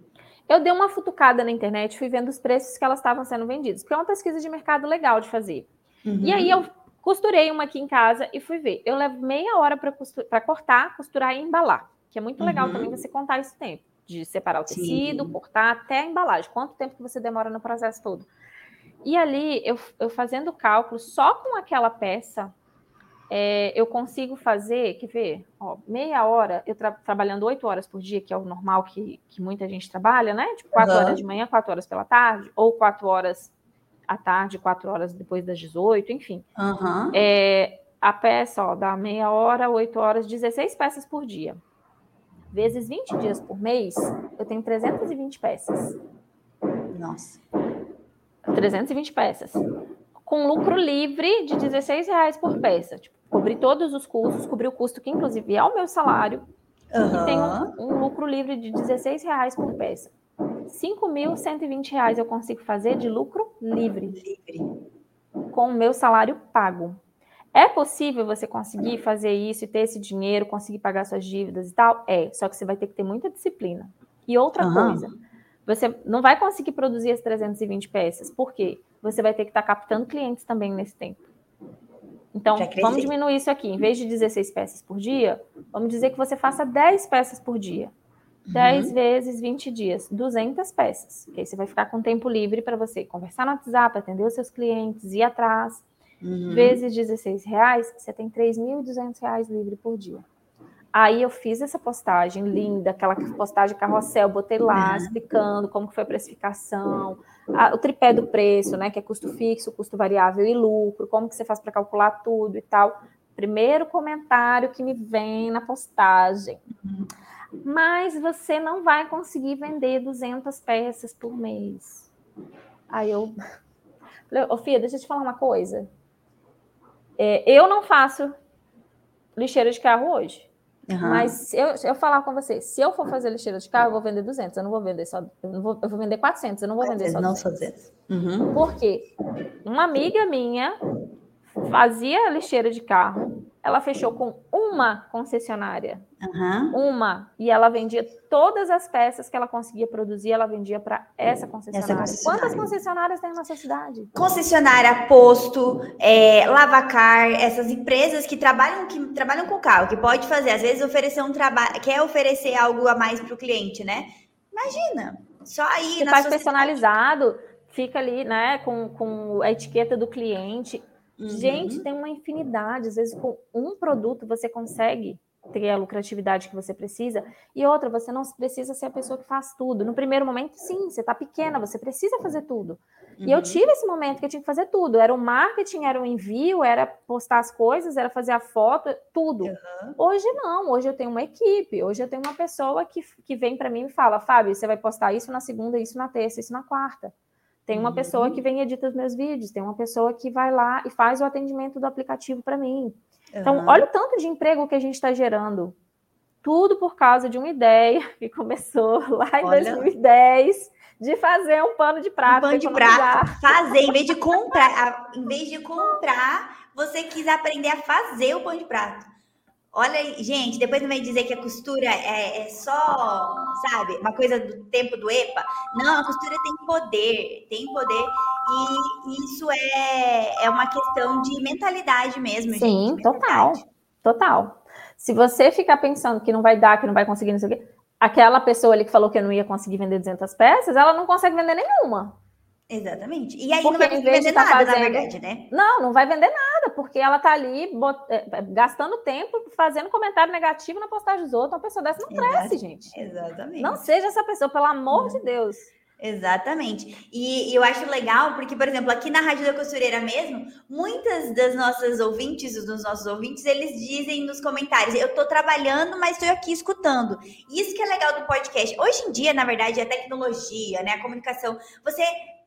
Eu dei uma futucada na internet, fui vendo os preços que elas estavam sendo vendidas, porque é uma pesquisa de mercado legal de fazer. Uhum. E aí eu costurei uma aqui em casa e fui ver. Eu levo meia hora para cortar, costurar e embalar, que é muito uhum. legal também você contar esse tempo, de separar o tecido, Sim. cortar até a embalagem. Quanto tempo que você demora no processo todo. E ali, eu, eu fazendo o cálculo, só com aquela peça, é, eu consigo fazer, quer ver, ó, meia hora, eu tra trabalhando oito horas por dia, que é o normal que, que muita gente trabalha, né? Tipo, quatro uhum. horas de manhã, quatro horas pela tarde, ou quatro horas à tarde, quatro horas depois das 18, enfim. Uhum. É, a peça, ó, dá meia hora, oito horas, 16 peças por dia. Vezes 20 dias por mês, eu tenho 320 peças. Nossa. 320 peças. Com lucro livre de 16 reais por peça. Tipo, cobri todos os custos, cobri o custo que, inclusive, é o meu salário. Uhum. E tenho um, um lucro livre de 16 reais por peça. 5.120 reais eu consigo fazer de lucro livre. Livre. Com o meu salário pago. É possível você conseguir fazer isso e ter esse dinheiro, conseguir pagar suas dívidas e tal? É, só que você vai ter que ter muita disciplina. E outra uhum. coisa, você não vai conseguir produzir as 320 peças. Por quê? Você vai ter que estar tá captando clientes também nesse tempo. Então, vamos diminuir isso aqui. Em vez de 16 peças por dia, vamos dizer que você faça 10 peças por dia. 10 uhum. vezes 20 dias, 200 peças. Que aí você vai ficar com tempo livre para você conversar no WhatsApp, atender os seus clientes, ir atrás. Uhum. Vezes 16 reais, você tem 3.200 reais livre por dia. Aí eu fiz essa postagem linda, aquela postagem carrossel, botei lá uhum. explicando como que foi a precificação, o tripé do preço, né, que é custo fixo, custo variável e lucro, como que você faz para calcular tudo e tal. Primeiro comentário que me vem na postagem. Mas você não vai conseguir vender 200 peças por mês. Aí eu falei, ô Fia, deixa eu te falar uma coisa. É, eu não faço lixeira de carro hoje. Uhum. Mas se eu, eu falar com você, se eu for fazer lixeira de carro, eu vou vender 200, eu não vou vender só, eu, não vou, eu vou vender 400, eu não vou vender só 200. Não 200. Uhum. Por quê? Uma amiga minha fazia lixeira de carro, ela fechou com uma concessionária. Uhum. Uma. E ela vendia todas as peças que ela conseguia produzir, ela vendia para essa concessionária. essa concessionária. Quantas concessionárias tem na sua cidade? Concessionária, posto, é, lavacar, essas empresas que trabalham, que trabalham com carro, que pode fazer, às vezes, oferecer um trabalho, quer oferecer algo a mais para o cliente, né? Imagina, só aí. Você faz personalizado, fica ali, né, com, com a etiqueta do cliente Uhum. Gente, tem uma infinidade. Às vezes, com um produto, você consegue ter a lucratividade que você precisa. E outra, você não precisa ser a pessoa que faz tudo. No primeiro momento, sim, você está pequena, você precisa fazer tudo. Uhum. E eu uhum. tive esse momento que eu tinha que fazer tudo. Era o marketing, era o envio, era postar as coisas, era fazer a foto, tudo. Uhum. Hoje não, hoje eu tenho uma equipe, hoje eu tenho uma pessoa que, que vem para mim e fala, Fábio, você vai postar isso na segunda, isso na terça, isso na quarta. Tem uma uhum. pessoa que vem e edita os meus vídeos, tem uma pessoa que vai lá e faz o atendimento do aplicativo para mim. Uhum. Então, olha o tanto de emprego que a gente está gerando. Tudo por causa de uma ideia que começou lá em olha. 2010 de fazer um pano de prato. Um pano de prato. Fazer, em vez de comprar, em vez de comprar, você quis aprender a fazer o pano de prato. Olha, gente, depois não vem dizer que a costura é, é, só, sabe, uma coisa do tempo do EPA. Não, a costura tem poder, tem poder. E isso é, é uma questão de mentalidade mesmo, Sim, gente. total. Total. Se você ficar pensando que não vai dar, que não vai conseguir, não sei o quê, aquela pessoa ali que falou que eu não ia conseguir vender 200 peças, ela não consegue vender nenhuma. Exatamente. E aí porque não vai vender tá nada, fazendo... na verdade, né? Não, não vai vender nada, porque ela tá ali bot... É, é, gastando tempo fazendo comentário negativo na postagem dos outros. Uma pessoa dessa não cresce, gente. Exatamente. Não seja essa pessoa, pelo amor de Deus. Exatamente. E, e, eu acho legal, porque, por exemplo, aqui na Rádio da Costureira mesmo, muitas das nossas ouvintes, dos nossos ouvintes, eles dizem nos comentários: eu tô trabalhando, mas estou aqui escutando. Isso que é legal do podcast. Hoje em dia, na verdade, a tecnologia, né, a comunicação, você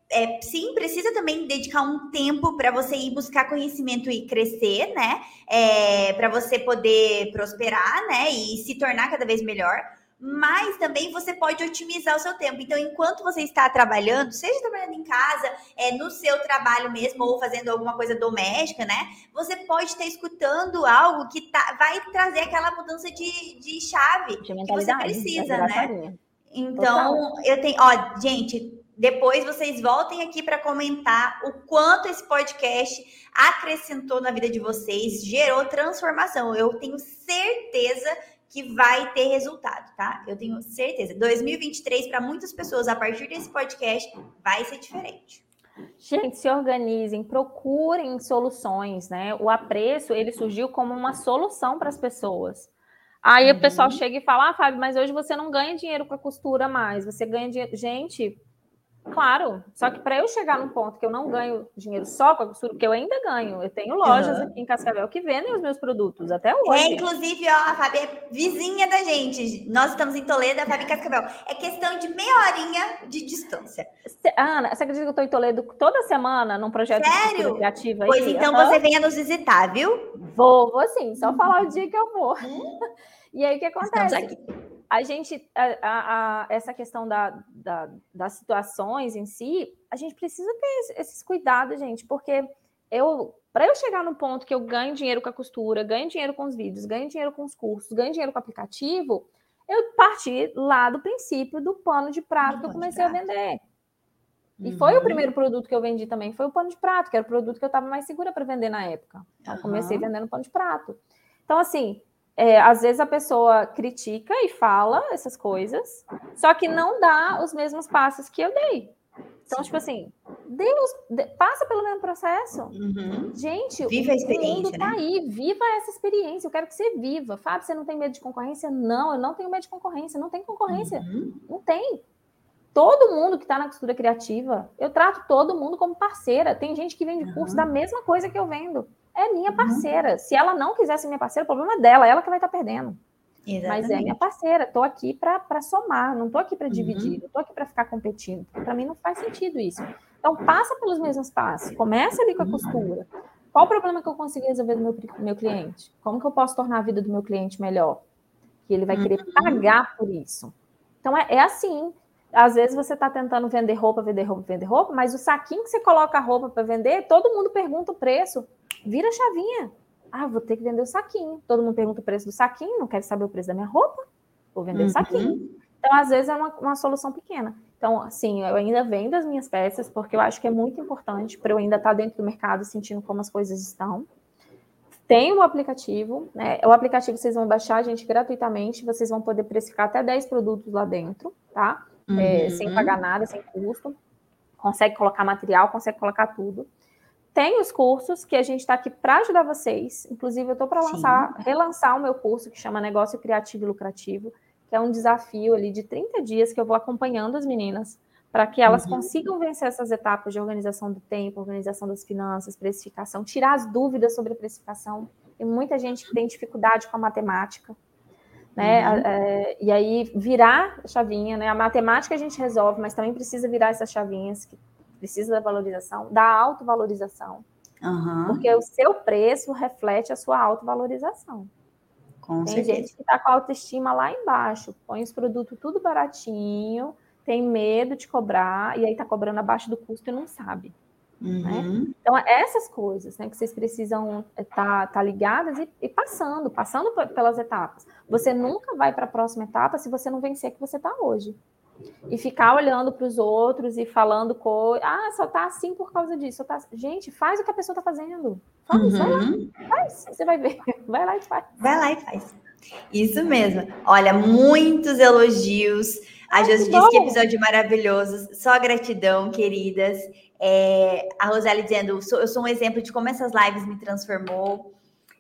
é, sim, precisa também dedicar um tempo para você ir buscar conhecimento e crescer, né? É, para você poder prosperar, né? E se tornar cada vez melhor. Mas também você pode otimizar o seu tempo. Então, enquanto você está trabalhando, seja trabalhando em casa, é, no seu trabalho mesmo, ou fazendo alguma coisa doméstica, né? Você pode estar escutando algo que tá, vai trazer aquela mudança de, de chave de que você precisa, né? Então, eu tenho. Ó, gente, depois vocês voltem aqui para comentar o quanto esse podcast acrescentou na vida de vocês, gerou transformação. Eu tenho certeza que vai ter resultado, tá? Eu tenho certeza. 2023 para muitas pessoas a partir desse podcast vai ser diferente. Gente, se organizem, procurem soluções, né? O apreço, ele surgiu como uma solução para as pessoas. Aí uhum. o pessoal chega e fala: Ah, Fábio, mas hoje você não ganha dinheiro com a costura mais, você ganha dinheiro. Gente, Claro, só que para eu chegar num ponto que eu não ganho dinheiro só com a costura, porque eu ainda ganho, eu tenho lojas uhum. aqui em Cascavel que vendem os meus produtos até hoje. É, inclusive, ó, a Fabi é vizinha da gente. Nós estamos em Toledo, a Fabi em Cascavel. É questão de meia horinha de distância. Ana, você acredita que eu estou em Toledo toda semana num projeto Sério? de criativa aí? Pois então uhum. você venha nos visitar, viu? Vou, vou sim, só falar o dia que eu vou. Hum. E aí o que acontece? Estamos aqui a gente, a, a, essa questão da, da, das situações em si, a gente precisa ter esses cuidados, gente, porque eu, para eu chegar no ponto que eu ganho dinheiro com a costura, ganho dinheiro com os vídeos, ganho dinheiro com os cursos, ganho dinheiro com o aplicativo, eu parti lá do princípio do pano de prato que eu comecei a vender. E uhum. foi o uhum. primeiro produto que eu vendi também, foi o pano de prato, que era o produto que eu estava mais segura para vender na época. Então, uhum. comecei vendendo pano de prato. Então, assim, é, às vezes a pessoa critica e fala essas coisas, só que não dá os mesmos passos que eu dei. Então, tipo assim, Deus, passa pelo mesmo processo. Uhum. Gente, viva o mundo tá né? aí, viva essa experiência. Eu quero que você viva. Fábio, você não tem medo de concorrência? Não, eu não tenho medo de concorrência. Não tem concorrência. Uhum. Não tem. Todo mundo que está na costura criativa, eu trato todo mundo como parceira. Tem gente que vende curso da mesma coisa que eu vendo é minha uhum. parceira. Uhum. Se ela não quiser ser minha parceira, o problema é dela, ela que vai estar perdendo. Exatamente. Mas é minha parceira, estou aqui para somar, não estou aqui para uhum. dividir, não estou aqui para ficar competindo. Para mim não faz sentido isso. Então passa pelos mesmos passos, começa ali com a uhum. costura. Qual o problema que eu consigo resolver do meu, meu cliente? Como que eu posso tornar a vida do meu cliente melhor? Que ele vai querer pagar por isso. Então é, é assim. Às vezes você está tentando vender roupa, vender roupa, vender roupa, mas o saquinho que você coloca a roupa para vender, todo mundo pergunta o preço vira a chavinha. Ah, vou ter que vender o saquinho. Todo mundo pergunta o preço do saquinho, não quer saber o preço da minha roupa, vou vender uhum. o saquinho. Então, às vezes, é uma, uma solução pequena. Então, assim, eu ainda vendo as minhas peças, porque eu acho que é muito importante para eu ainda estar tá dentro do mercado sentindo como as coisas estão. Tem o aplicativo, né? O aplicativo vocês vão baixar, gente, gratuitamente. Vocês vão poder precificar até 10 produtos lá dentro, tá? Uhum. É, sem pagar nada, sem custo. Consegue colocar material, consegue colocar tudo. Tem os cursos que a gente está aqui para ajudar vocês. Inclusive, eu estou para lançar, relançar o meu curso que chama Negócio Criativo e Lucrativo, que é um desafio ali de 30 dias que eu vou acompanhando as meninas para que elas uhum. consigam vencer essas etapas de organização do tempo, organização das finanças, precificação, tirar as dúvidas sobre a precificação. Tem muita gente que tem dificuldade com a matemática, né? Uhum. É, e aí virar a chavinha, né? A matemática a gente resolve, mas também precisa virar essas chavinhas que precisa da valorização, da autovalorização. Uhum. Porque o seu preço reflete a sua autovalorização. Com tem certeza. gente que está com a autoestima lá embaixo, põe os produtos tudo baratinho, tem medo de cobrar, e aí está cobrando abaixo do custo e não sabe. Né? Uhum. Né? Então, essas coisas né, que vocês precisam estar tá, tá ligadas e, e, passando, passando pelas etapas. Você nunca vai para a próxima etapa se você não vencer que você está hoje e ficar olhando para os outros e falando coisas. Ah, só tá assim por causa disso. Tá... Gente, faz o que a pessoa tá fazendo. Faz, uhum. vai lá, uhum. faz. Você vai ver. Vai lá e faz. Vai lá e faz. Isso mesmo. Olha, muitos elogios. A Josi disse que episódio maravilhoso. Só gratidão, queridas. É, a Roseli dizendo: eu sou um exemplo de como essas lives me transformou.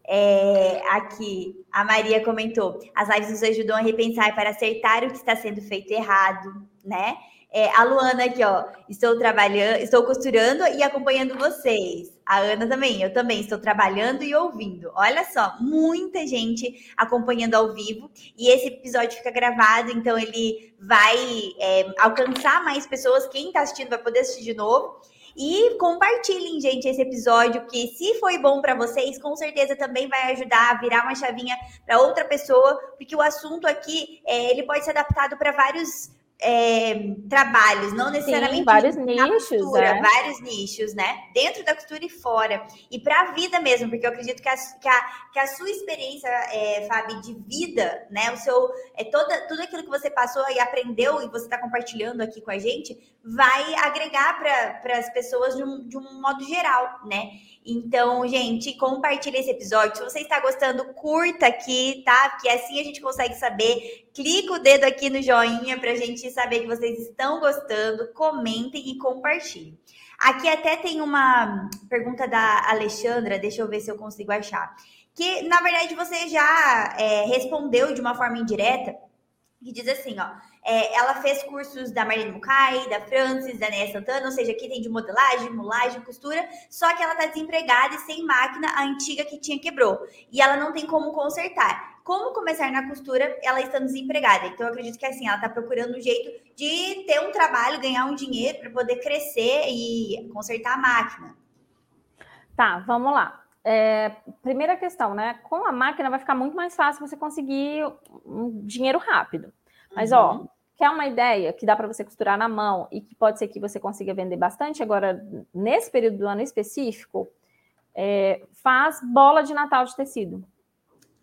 É, aqui, a Maria comentou: as lives nos ajudam a repensar para acertar o que está sendo feito errado, né? É, a Luana aqui, ó, estou trabalhando, estou costurando e acompanhando vocês. A Ana também, eu também estou trabalhando e ouvindo. Olha só, muita gente acompanhando ao vivo e esse episódio fica gravado, então ele vai é, alcançar mais pessoas. Quem está assistindo vai poder assistir de novo. E compartilhem, gente, esse episódio que se foi bom para vocês, com certeza também vai ajudar a virar uma chavinha para outra pessoa, porque o assunto aqui é, ele pode ser adaptado para vários é, trabalhos, não necessariamente Sim, vários nichos, costura, é. vários nichos, né? Dentro da costura e fora. E para a vida mesmo, porque eu acredito que a, que a, que a sua experiência, é, Fábio, de vida, né? O seu, é toda, tudo aquilo que você passou e aprendeu e você está compartilhando aqui com a gente, vai agregar para as pessoas de um, de um modo geral, né? Então, gente, compartilhe esse episódio. Se você está gostando, curta aqui, tá? Porque assim a gente consegue saber clica o dedo aqui no joinha para a gente saber que vocês estão gostando, comentem e compartilhem. Aqui até tem uma pergunta da Alexandra, deixa eu ver se eu consigo achar. Que, na verdade, você já é, respondeu de uma forma indireta, que diz assim, ó. É, ela fez cursos da Marlene Mukai, da Francis, da Néia Santana, ou seja, aqui tem de modelagem, mulagem, costura, só que ela tá desempregada e sem máquina, a antiga que tinha quebrou. E ela não tem como consertar. Como começar na costura, ela estando desempregada? Então, eu acredito que assim, ela tá procurando um jeito de ter um trabalho, ganhar um dinheiro para poder crescer e consertar a máquina. Tá, vamos lá. É, primeira questão, né? Com a máquina vai ficar muito mais fácil você conseguir um dinheiro rápido. Mas, uhum. ó, Quer uma ideia que dá para você costurar na mão e que pode ser que você consiga vender bastante agora, nesse período do ano específico, é, faz bola de Natal de tecido.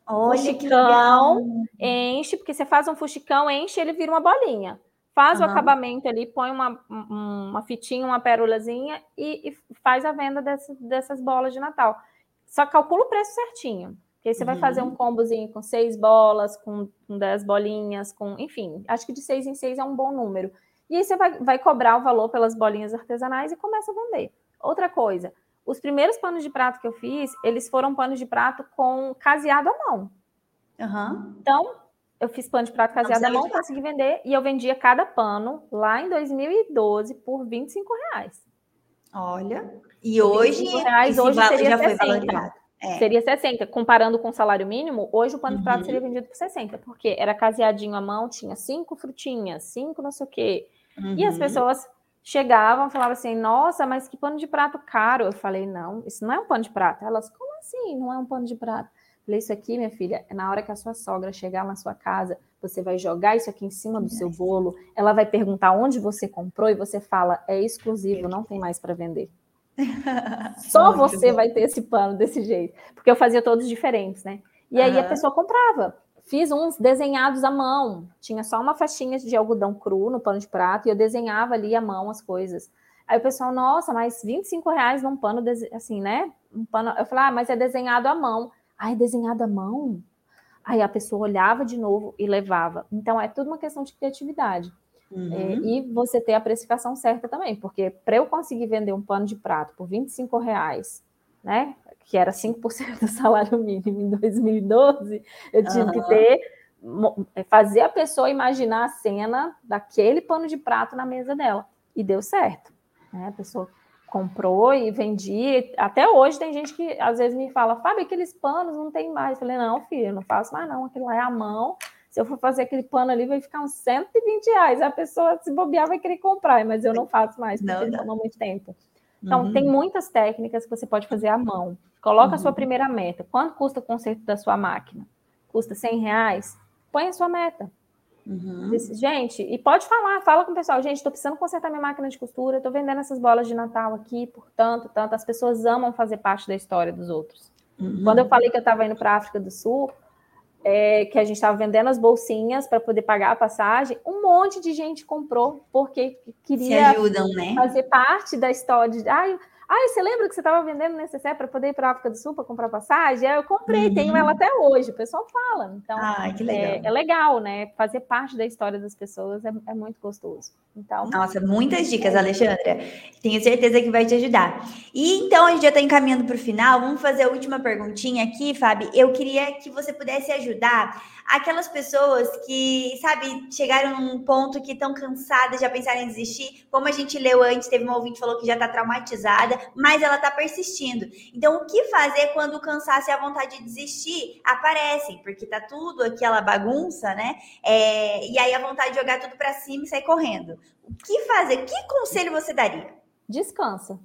Olha fuxicão, enche, porque você faz um fuxicão, enche, ele vira uma bolinha. Faz uhum. o acabamento ali, põe uma, uma fitinha, uma pérolazinha e, e faz a venda dessas, dessas bolas de Natal. Só calcula o preço certinho. Porque aí você uhum. vai fazer um uhum. combozinho com seis bolas, com, com dez bolinhas, com, enfim, acho que de seis em seis é um bom número. E aí você vai, vai cobrar o valor pelas bolinhas artesanais e começa a vender. Outra coisa, os primeiros panos de prato que eu fiz, eles foram panos de prato com caseado à mão. Uhum. Então, eu fiz pano de prato caseado à mão, consegui vender, e eu vendia cada pano lá em 2012 por 25 reais. Olha, e hoje, reais, hoje seria já 60. foi valorizado. É. Seria 60. Comparando com o salário mínimo, hoje o pano de prato uhum. seria vendido por 60, porque era caseadinho à mão, tinha cinco frutinhas, cinco não sei o quê. Uhum. E as uhum. pessoas chegavam, falavam assim: Nossa, mas que pano de prato caro. Eu falei: Não, isso não é um pano de prato. Elas, como assim? Não é um pano de prato? Eu falei: Isso aqui, minha filha, é na hora que a sua sogra chegar na sua casa, você vai jogar isso aqui em cima do seu bolo, ela vai perguntar onde você comprou e você fala: É exclusivo, não tem mais para vender. Só você vai ter esse pano desse jeito. Porque eu fazia todos diferentes, né? E aí a pessoa comprava. Fiz uns desenhados à mão. Tinha só uma faixinha de algodão cru no pano de prato e eu desenhava ali à mão as coisas. Aí o pessoal, nossa, mas 25 reais num pano, assim, né? Um pano. Eu falei, ah, mas é desenhado à mão. Ai, desenhado à mão? Aí a pessoa olhava de novo e levava. Então é tudo uma questão de criatividade. É, uhum. É, e você ter a precificação certa também, porque para eu conseguir vender um pano de prato por 25 reais, né? Que era 5% do salário mínimo em 2012, eu tive uhum. que ter é, fazer a pessoa imaginar a cena daquele pano de prato na mesa dela. E deu certo. Né? A pessoa comprou e vendia. Até hoje tem gente que às vezes me fala, Fábio, aqueles panos não tem mais. Eu falei, não, filho, não faço mais não, aquilo lá é a mão se eu for fazer aquele pano ali, vai ficar uns 120 reais. A pessoa, se bobear, vai querer comprar, mas eu não faço mais, porque não, toma muito tempo. Então, uhum. tem muitas técnicas que você pode fazer à mão. Coloca uhum. a sua uhum. primeira meta. Quanto custa o conserto da sua máquina? Custa 100 reais? Põe a sua meta. Uhum. gente, e pode falar, fala com o pessoal, gente, estou precisando consertar minha máquina de costura, estou vendendo essas bolas de Natal aqui, por tanto, tanto. As pessoas amam fazer parte da história dos outros. Uhum. Quando eu falei que eu estava indo para a África do Sul, é, que a gente estava vendendo as bolsinhas para poder pagar a passagem, um monte de gente comprou porque queria ajudam, né? fazer parte da história de, ai, ah, você lembra que você estava vendendo necessaire para poder ir para a África do Sul para comprar passagem? Eu comprei, uhum. tenho ela até hoje. O pessoal fala. Então, ah, que legal. É, é, legal, né? Fazer parte da história das pessoas é, é, muito gostoso. Então, Nossa, muitas dicas, Alexandra. Tenho certeza que vai te ajudar. E então, a gente já está encaminhando para o final. Vamos fazer a última perguntinha aqui, Fábio. Eu queria que você pudesse ajudar aquelas pessoas que, sabe, chegaram num ponto que estão cansadas, já pensaram em desistir. Como a gente leu antes, teve uma ouvinte que falou que já está traumatizada, mas ela está persistindo. Então, o que fazer quando o cansaço e a vontade de desistir aparecem? Porque tá tudo aquela bagunça, né? É, e aí a vontade de jogar tudo para cima e sair correndo. O que fazer? Que conselho você daria? Descansa.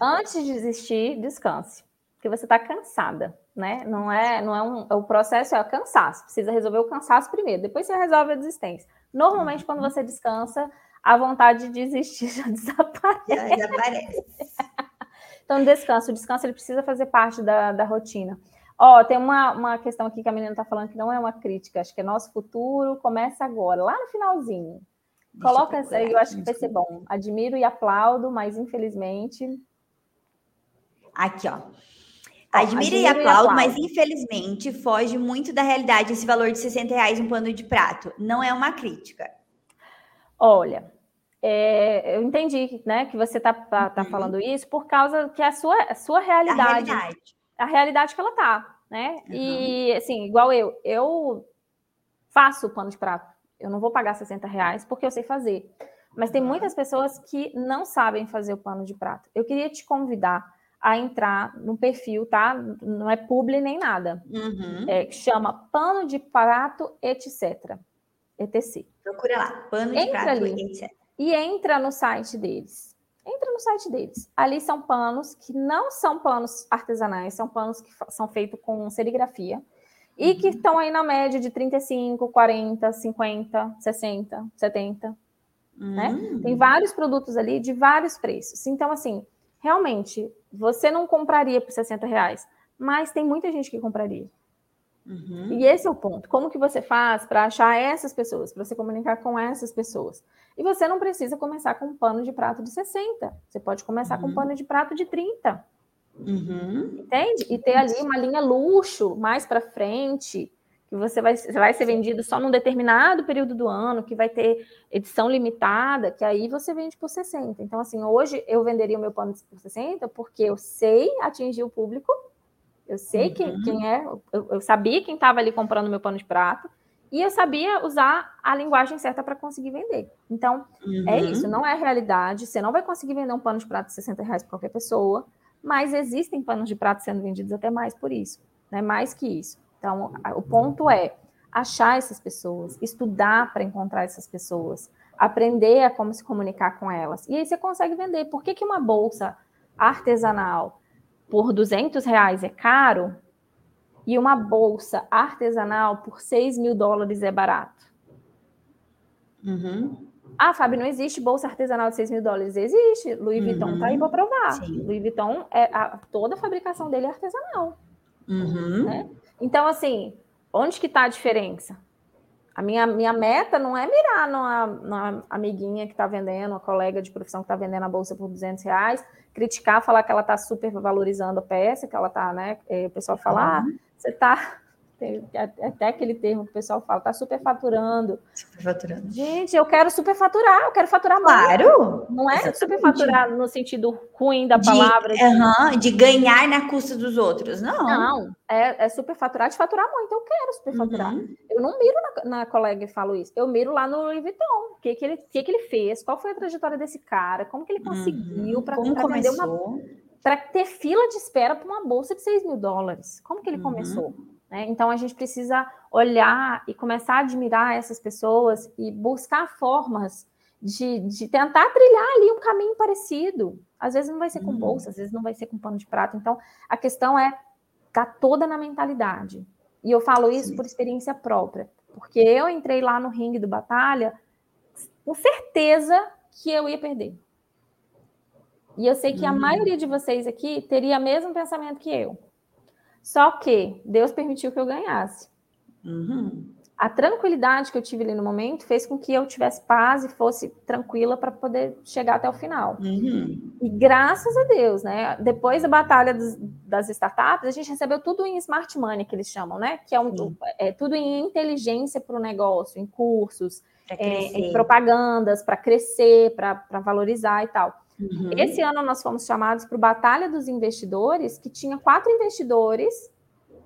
Antes de desistir, descanse. Porque você está cansada né? Não é, não é um, o processo é o cansaço. Precisa resolver o cansaço primeiro, depois você resolve a desistência. Normalmente, quando você descansa, a vontade de desistir já desaparece. Já desaparece. então, descanso. O descanso ele precisa fazer parte da, da rotina. Ó, tem uma, uma questão aqui que a menina está falando que não é uma crítica, acho que é nosso futuro começa agora, lá no finalzinho. Deixa Coloca essa aí, eu acho que vai ser bom. Admiro e aplaudo, mas infelizmente. Aqui, ó. Admiro, e aplaudo, mas infelizmente foge muito da realidade esse valor de 60 reais um pano de prato. Não é uma crítica. Olha, é, eu entendi, né, que você está tá, tá uhum. falando isso por causa que é a sua, a sua realidade, a realidade, a realidade que ela tá, né? Uhum. E assim, igual eu, eu faço o pano de prato. Eu não vou pagar 60 reais porque eu sei fazer. Mas tem muitas pessoas que não sabem fazer o pano de prato. Eu queria te convidar a entrar no perfil, tá? Não é publi nem nada. Uhum. É, chama Pano de Prato, etc. ETC. Procura lá, Pano de entra Prato, ali, etc. E entra no site deles. Entra no site deles. Ali são panos que não são panos artesanais, são panos que são feitos com serigrafia e que uhum. estão aí na média de 35, 40, 50, 60, 70. Uhum. Né? Hum. Tem vários produtos ali de vários preços. Então, assim, realmente, você não compraria por 60 reais, mas tem muita gente que compraria. Uhum. E esse é o ponto. Como que você faz para achar essas pessoas, para você comunicar com essas pessoas? E você não precisa começar com um pano de prato de 60. Você pode começar uhum. com um pano de prato de 30. Uhum. Entende? E ter ali uma linha luxo mais para frente, que você vai, vai ser vendido só num determinado período do ano, que vai ter edição limitada, que aí você vende por 60. Então, assim, hoje eu venderia o meu pano por 60 porque eu sei atingir o público, eu sei uhum. quem, quem é, eu, eu sabia quem estava ali comprando meu pano de prato, e eu sabia usar a linguagem certa para conseguir vender. Então, é uhum. é isso, não é realidade. Você não vai conseguir vender um pano de prato de 60 reais para qualquer pessoa, mas existem panos de prato sendo vendidos até mais por isso, né? Mais que isso. Então, o ponto é achar essas pessoas, estudar para encontrar essas pessoas, aprender a como se comunicar com elas. E aí você consegue vender. Por que, que uma bolsa artesanal por 200 reais é caro e uma bolsa artesanal por 6 mil dólares é barato? Uhum. Ah, Fábio, não existe bolsa artesanal de 6 mil dólares. Existe. Louis Vuitton está aí para provar. Sim. Louis Vuitton, é a, toda a fabricação dele é artesanal. Uhum. Né? Então, assim, onde que está a diferença? A minha, minha meta não é mirar numa, numa amiguinha que está vendendo, uma colega de profissão que está vendendo a bolsa por 200 reais, criticar, falar que ela está super valorizando a peça, que ela está, né? É, o pessoal fala, ah, você está até aquele termo que o pessoal fala, tá superfaturando. Superfaturando. Gente, eu quero superfaturar, eu quero faturar mais. Claro! Não é Exatamente. superfaturar no sentido ruim da palavra. De, uh -huh, de ganhar na custa dos outros, não. Não, é, é superfaturar de faturar muito, eu quero superfaturar. Uhum. Eu não miro na, na, colega e falo isso, eu miro lá no Louis Vuitton, o que, que, ele, que, que ele fez, qual foi a trajetória desse cara, como que ele conseguiu uhum. para vender uma... Para ter fila de espera para uma bolsa de 6 mil dólares. Como que ele uhum. começou? Né? Então a gente precisa olhar e começar a admirar essas pessoas e buscar formas de, de tentar trilhar ali um caminho parecido. Às vezes não vai ser com uhum. bolsa, às vezes não vai ser com pano de prato. Então a questão é tá toda na mentalidade. E eu falo isso Sim. por experiência própria, porque eu entrei lá no ringue do batalha com certeza que eu ia perder. E eu sei que a uhum. maioria de vocês aqui teria o mesmo pensamento que eu. Só que Deus permitiu que eu ganhasse. Uhum. A tranquilidade que eu tive ali no momento fez com que eu tivesse paz e fosse tranquila para poder chegar até o final. Uhum. E graças a Deus, né? Depois da batalha dos, das startups, a gente recebeu tudo em smart money, que eles chamam, né? Que é, um, é tudo em inteligência para o negócio, em cursos, é, em propagandas, para crescer, para valorizar e tal. Uhum. Esse ano nós fomos chamados para o Batalha dos Investidores, que tinha quatro investidores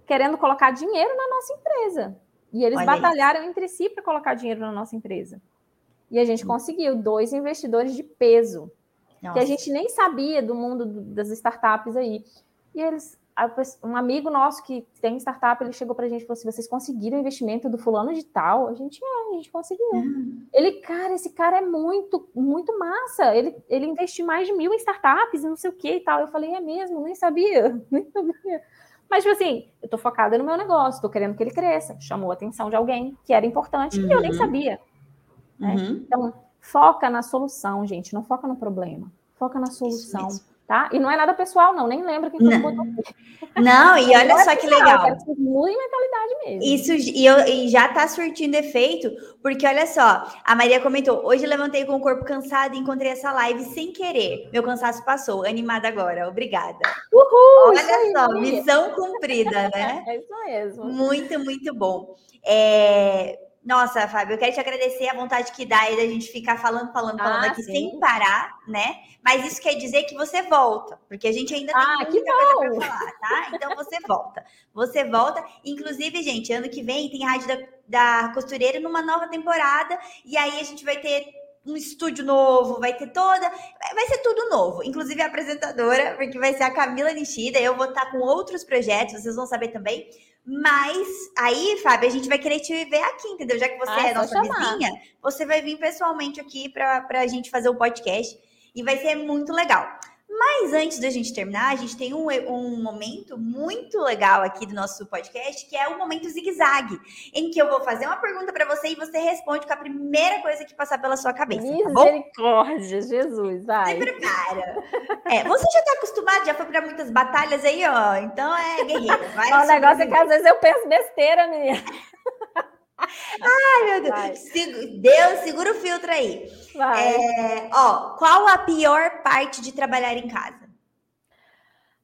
querendo colocar dinheiro na nossa empresa. E eles Olha batalharam isso. entre si para colocar dinheiro na nossa empresa. E a gente uhum. conseguiu dois investidores de peso, nossa. que a gente nem sabia do mundo das startups aí. E eles um amigo nosso que tem startup, ele chegou para a gente e falou assim: vocês conseguiram o investimento do fulano de tal? A gente, é, a gente conseguiu. Uhum. Ele, cara, esse cara é muito, muito massa. Ele, ele investiu mais de mil em startups e não sei o que e tal. Eu falei, é mesmo, nem sabia, nem sabia. Mas, tipo assim, eu tô focada no meu negócio, tô querendo que ele cresça. Chamou a atenção de alguém que era importante uhum. e eu nem uhum. sabia. Né? Uhum. Então, foca na solução, gente, não foca no problema. Foca na solução. Tá? E não é nada pessoal, não, nem lembro quem foi aqui. Não, e olha só que legal. Mudem mentalidade mesmo. Isso e, eu, e já tá surtindo efeito, porque olha só, a Maria comentou: hoje levantei com o corpo cansado e encontrei essa live sem querer. Meu cansaço passou, animada agora. Obrigada. Uhul! Olha só, aí. missão cumprida, né? É isso mesmo. Muito, muito bom. É, nossa, Fábio, eu quero te agradecer a vontade que dá aí da gente ficar falando, falando, falando ah, aqui sim. sem parar, né? Mas isso quer dizer que você volta, porque a gente ainda tem ah, muita coisa para falar, tá? Então você volta. Você volta. Inclusive, gente, ano que vem tem Rádio da, da Costureira numa nova temporada, e aí a gente vai ter um estúdio novo, vai ter toda. Vai ser tudo novo, inclusive a apresentadora, porque vai ser a Camila Nishida. Eu vou estar com outros projetos, vocês vão saber também. Mas aí, Fábio, a gente vai querer te ver aqui, entendeu? Já que você ah, é nossa vizinha, você vai vir pessoalmente aqui para a gente fazer o podcast e vai ser muito legal. Mas antes da gente terminar, a gente tem um, um momento muito legal aqui do nosso podcast, que é o momento zigue-zague, em que eu vou fazer uma pergunta para você e você responde com a primeira coisa que passar pela sua cabeça. Misericórdia, tá Jesus, vai. Se prepara. É, você já está acostumado, já foi para muitas batalhas aí, ó. Então é guerreiro. o negócio é que às vezes eu penso besteira, menina. Ai, meu Deus. Deus, segura o filtro aí. É, ó, qual a pior parte de trabalhar em casa?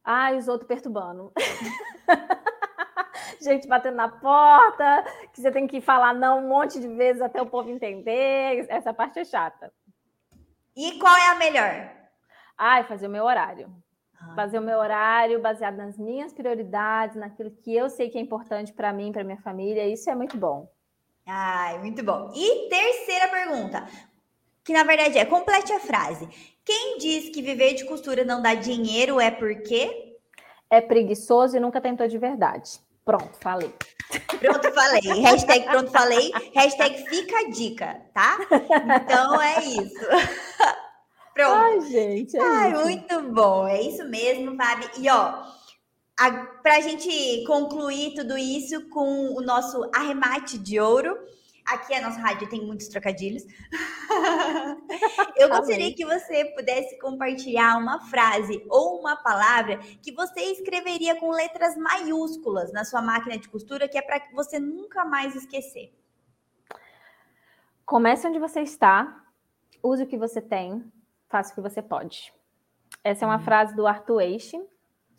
Ai, os outros perturbando. Gente batendo na porta, que você tem que falar não um monte de vezes até o povo entender. Essa parte é chata. E qual é a melhor? Ai, fazer o meu horário. Ah. Fazer o meu horário baseado nas minhas prioridades, naquilo que eu sei que é importante para mim, para minha família. Isso é muito bom. Ai, muito bom. E terceira pergunta, que na verdade é: complete a frase. Quem diz que viver de costura não dá dinheiro é porque? É preguiçoso e nunca tentou de verdade. Pronto, falei. Pronto, falei. Hashtag pronto, falei. Hashtag fica a dica, tá? Então é isso. Pronto. Ai, gente. É Ai, isso. muito bom. É isso mesmo, Fábio. E ó, para a gente concluir tudo isso com o nosso arremate de ouro. Aqui a nossa rádio tem muitos trocadilhos. Eu gostaria que você pudesse compartilhar uma frase ou uma palavra que você escreveria com letras maiúsculas na sua máquina de costura, que é para que você nunca mais esquecer. Comece onde você está, use o que você tem, faça o que você pode. Essa é uma hum. frase do Arthur Eiche,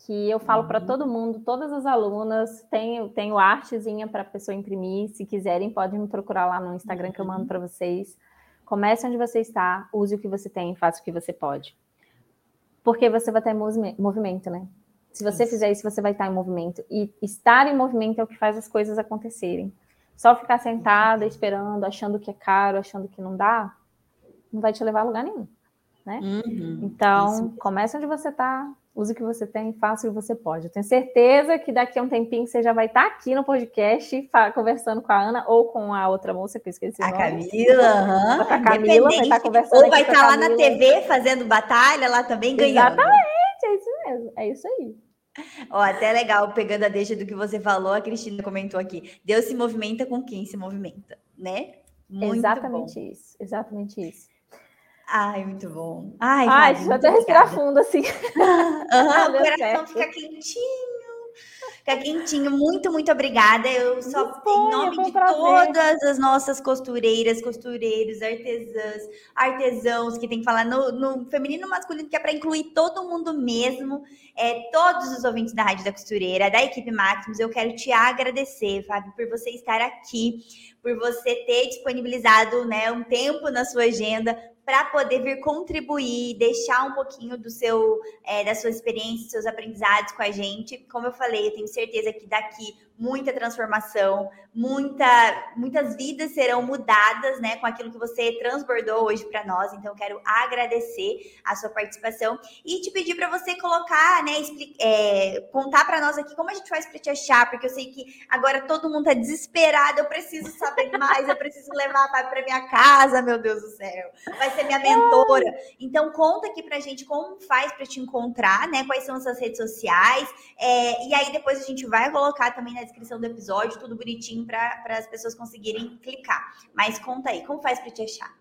que eu falo para uhum. todo mundo, todas as alunas, tenho, tenho artezinha para a pessoa imprimir, se quiserem, podem me procurar lá no Instagram que eu mando uhum. para vocês. Comece onde você está, use o que você tem, faça o que você pode. Porque você vai ter movimento, né? Se você isso. fizer isso, você vai estar em movimento. E estar em movimento é o que faz as coisas acontecerem. Só ficar sentada, esperando, achando que é caro, achando que não dá, não vai te levar a lugar nenhum, né? Uhum. Então, isso. comece onde você está, use o que você tem, faça o que você pode. Eu tenho certeza que daqui a um tempinho você já vai estar aqui no podcast conversando com a Ana ou com a outra moça que eu esqueci a nome. Camila, uhum. a Camila vai estar conversando Ou vai estar lá na TV fazendo batalha lá também ganhando. Exatamente, é isso mesmo, é isso aí. Ó, até legal, pegando a deixa do que você falou, a Cristina comentou aqui. Deus se movimenta com quem se movimenta, né? Muito exatamente bom. isso, exatamente isso. Ai, muito bom. Ai, Ai deixa eu até respirar fundo assim. Uhum, o coração certo. fica quentinho. Fica quentinho. Muito, muito obrigada. Eu só, foi, em nome de todas as nossas costureiras, costureiros, artesãs, artesãos, que tem que falar no, no feminino masculino, que é para incluir todo mundo mesmo, é, todos os ouvintes da Rádio da Costureira, da equipe Maximus, eu quero te agradecer, Fábio, por você estar aqui, por você ter disponibilizado né, um tempo na sua agenda para poder vir contribuir, deixar um pouquinho do seu, é, da sua experiência, seus aprendizados com a gente. Como eu falei, eu tenho certeza que daqui muita transformação, muita, muitas vidas serão mudadas, né, com aquilo que você transbordou hoje para nós. Então, quero agradecer a sua participação e te pedir para você colocar, né, é, contar para nós aqui como a gente faz para te achar, porque eu sei que agora todo mundo tá desesperado. Eu preciso saber mais, eu preciso levar para minha casa, meu Deus do céu. Vai ser minha mentora. Então, conta aqui pra gente como faz para te encontrar, né? Quais são as suas redes sociais. É, e aí, depois a gente vai colocar também na descrição do episódio, tudo bonitinho para as pessoas conseguirem clicar. Mas conta aí, como faz para te achar?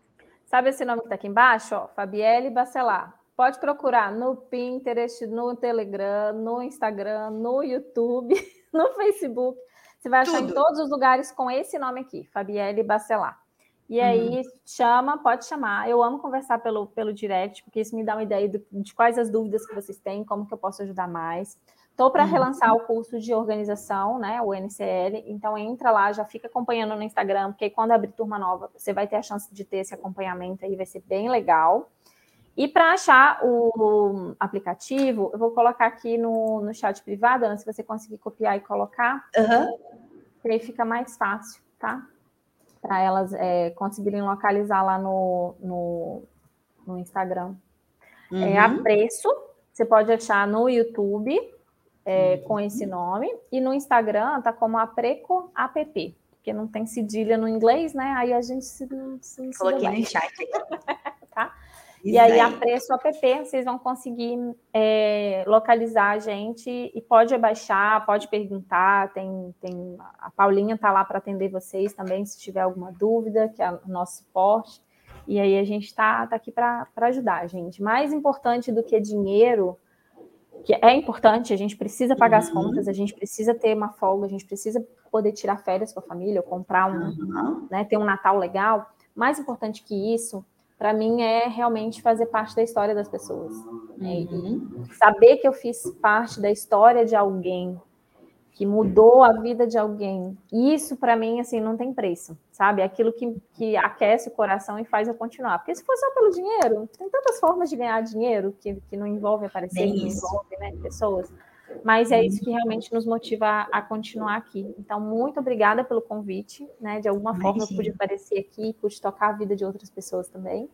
Sabe esse nome que está aqui embaixo? Ó, Fabielle Bacelar. Pode procurar no Pinterest, no Telegram, no Instagram, no YouTube, no Facebook. Você vai achar Tudo. em todos os lugares com esse nome aqui, Fabielle Bacelar. E aí, uhum. chama, pode chamar. Eu amo conversar pelo, pelo direct, porque isso me dá uma ideia de, de quais as dúvidas que vocês têm, como que eu posso ajudar mais. Estou para uhum. relançar o curso de organização, né, o NCL. Então entra lá, já fica acompanhando no Instagram, porque quando abrir turma nova, você vai ter a chance de ter esse acompanhamento aí, vai ser bem legal. E para achar o aplicativo, eu vou colocar aqui no, no chat privado, Ana, se você conseguir copiar e colocar, uhum. aí fica mais fácil, tá? Para elas é, conseguirem localizar lá no, no, no Instagram. Uhum. É a uhum. preço, você pode achar no YouTube é, com esse nome, e no Instagram tá como Apreco App, porque não tem cedilha no inglês, né? Aí a gente se. se Coloquei no chat. tá? Isso e aí, a preço app, vocês vão conseguir é, localizar a gente e pode baixar, pode perguntar. Tem, tem a Paulinha está lá para atender vocês também, se tiver alguma dúvida, que é o nosso suporte. E aí a gente está tá aqui para ajudar, gente. Mais importante do que dinheiro, que é importante, a gente precisa pagar uhum. as contas, a gente precisa ter uma folga, a gente precisa poder tirar férias com a família, ou comprar um, uhum. né, ter um Natal legal. Mais importante que isso para mim é realmente fazer parte da história das pessoas. Né? Uhum. Saber que eu fiz parte da história de alguém que mudou a vida de alguém. Isso para mim assim não tem preço, sabe? É aquilo que, que aquece o coração e faz eu continuar. Porque se for só pelo dinheiro, tem tantas formas de ganhar dinheiro que, que não envolve aparecer, que não envolve né, pessoas. Mas é isso que realmente nos motiva a, continuar aqui. Então, muito obrigada pelo convite, né? De alguma Imagina. forma eu pude aparecer aqui, pude tocar a vida de outras pessoas também.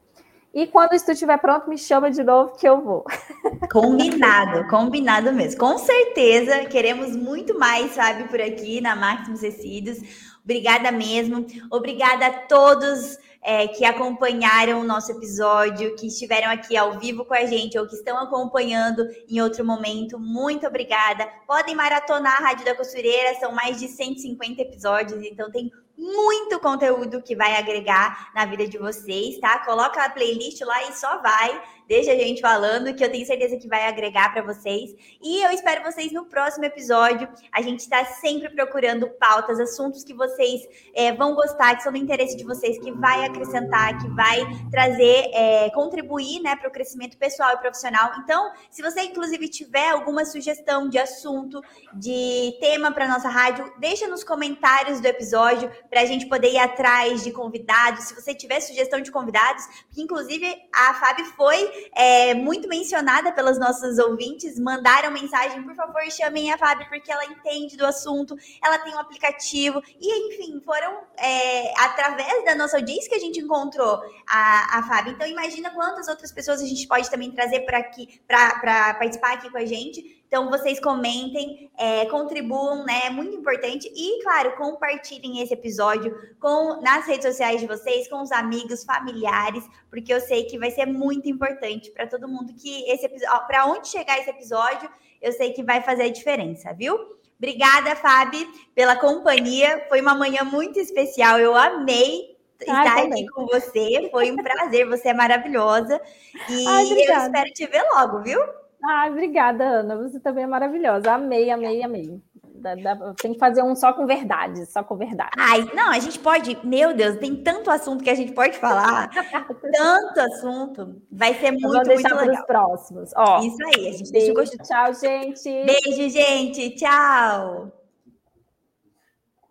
E quando isso estiver pronto, me chama de novo que eu vou. Combinado, combinado mesmo. Com certeza, queremos muito mais, sabe, por aqui na Máximos Tecidos. Obrigada mesmo. Obrigada a todos é, que acompanharam o nosso episódio, que estiveram aqui ao vivo com a gente ou que estão acompanhando em outro momento. Muito obrigada. Podem maratonar a Rádio da Costureira, são mais de 150 episódios, então tem muito conteúdo que vai agregar na vida de vocês, tá? Coloca a playlist lá e só vai. Deixa a gente falando, que eu tenho certeza que vai agregar para vocês. E eu espero vocês no próximo episódio. A gente está sempre procurando pautas, assuntos que vocês é, vão gostar, que são do interesse de vocês, que vai acrescentar, que vai trazer, é, contribuir né, para o crescimento pessoal e profissional. Então, se você, inclusive, tiver alguma sugestão de assunto, de tema para nossa rádio, deixa nos comentários do episódio para a gente poder ir atrás de convidados. Se você tiver sugestão de convidados, porque inclusive a Fábio foi é, muito mencionada pelos nossos ouvintes, mandaram mensagem, por favor, chamem a Fábio, porque ela entende do assunto, ela tem um aplicativo, e enfim, foram é, através da nossa audiência que a gente encontrou a, a Fábio. Então, imagina quantas outras pessoas a gente pode também trazer para aqui, para participar aqui com a gente. Então, vocês comentem, é, contribuam, né? É muito importante. E, claro, compartilhem esse episódio com nas redes sociais de vocês, com os amigos, familiares, porque eu sei que vai ser muito importante para todo mundo que esse episódio, para onde chegar esse episódio, eu sei que vai fazer a diferença, viu? Obrigada, Fábio, pela companhia. Foi uma manhã muito especial. Eu amei estar aqui com você. Foi um prazer. Você é maravilhosa. E Ai, eu espero te ver logo, viu? Ah, obrigada, Ana. Você também é maravilhosa. Amei, amei, amei. Dá, dá, tem que fazer um só com verdade, só com verdade. Ai, não, a gente pode. Meu Deus, tem tanto assunto que a gente pode falar. tanto assunto. Vai ser muito, vou deixar muito legal. próximos. Ó, Isso aí, a gente beijo, deixa o Tchau, gente. Beijo, gente. Tchau.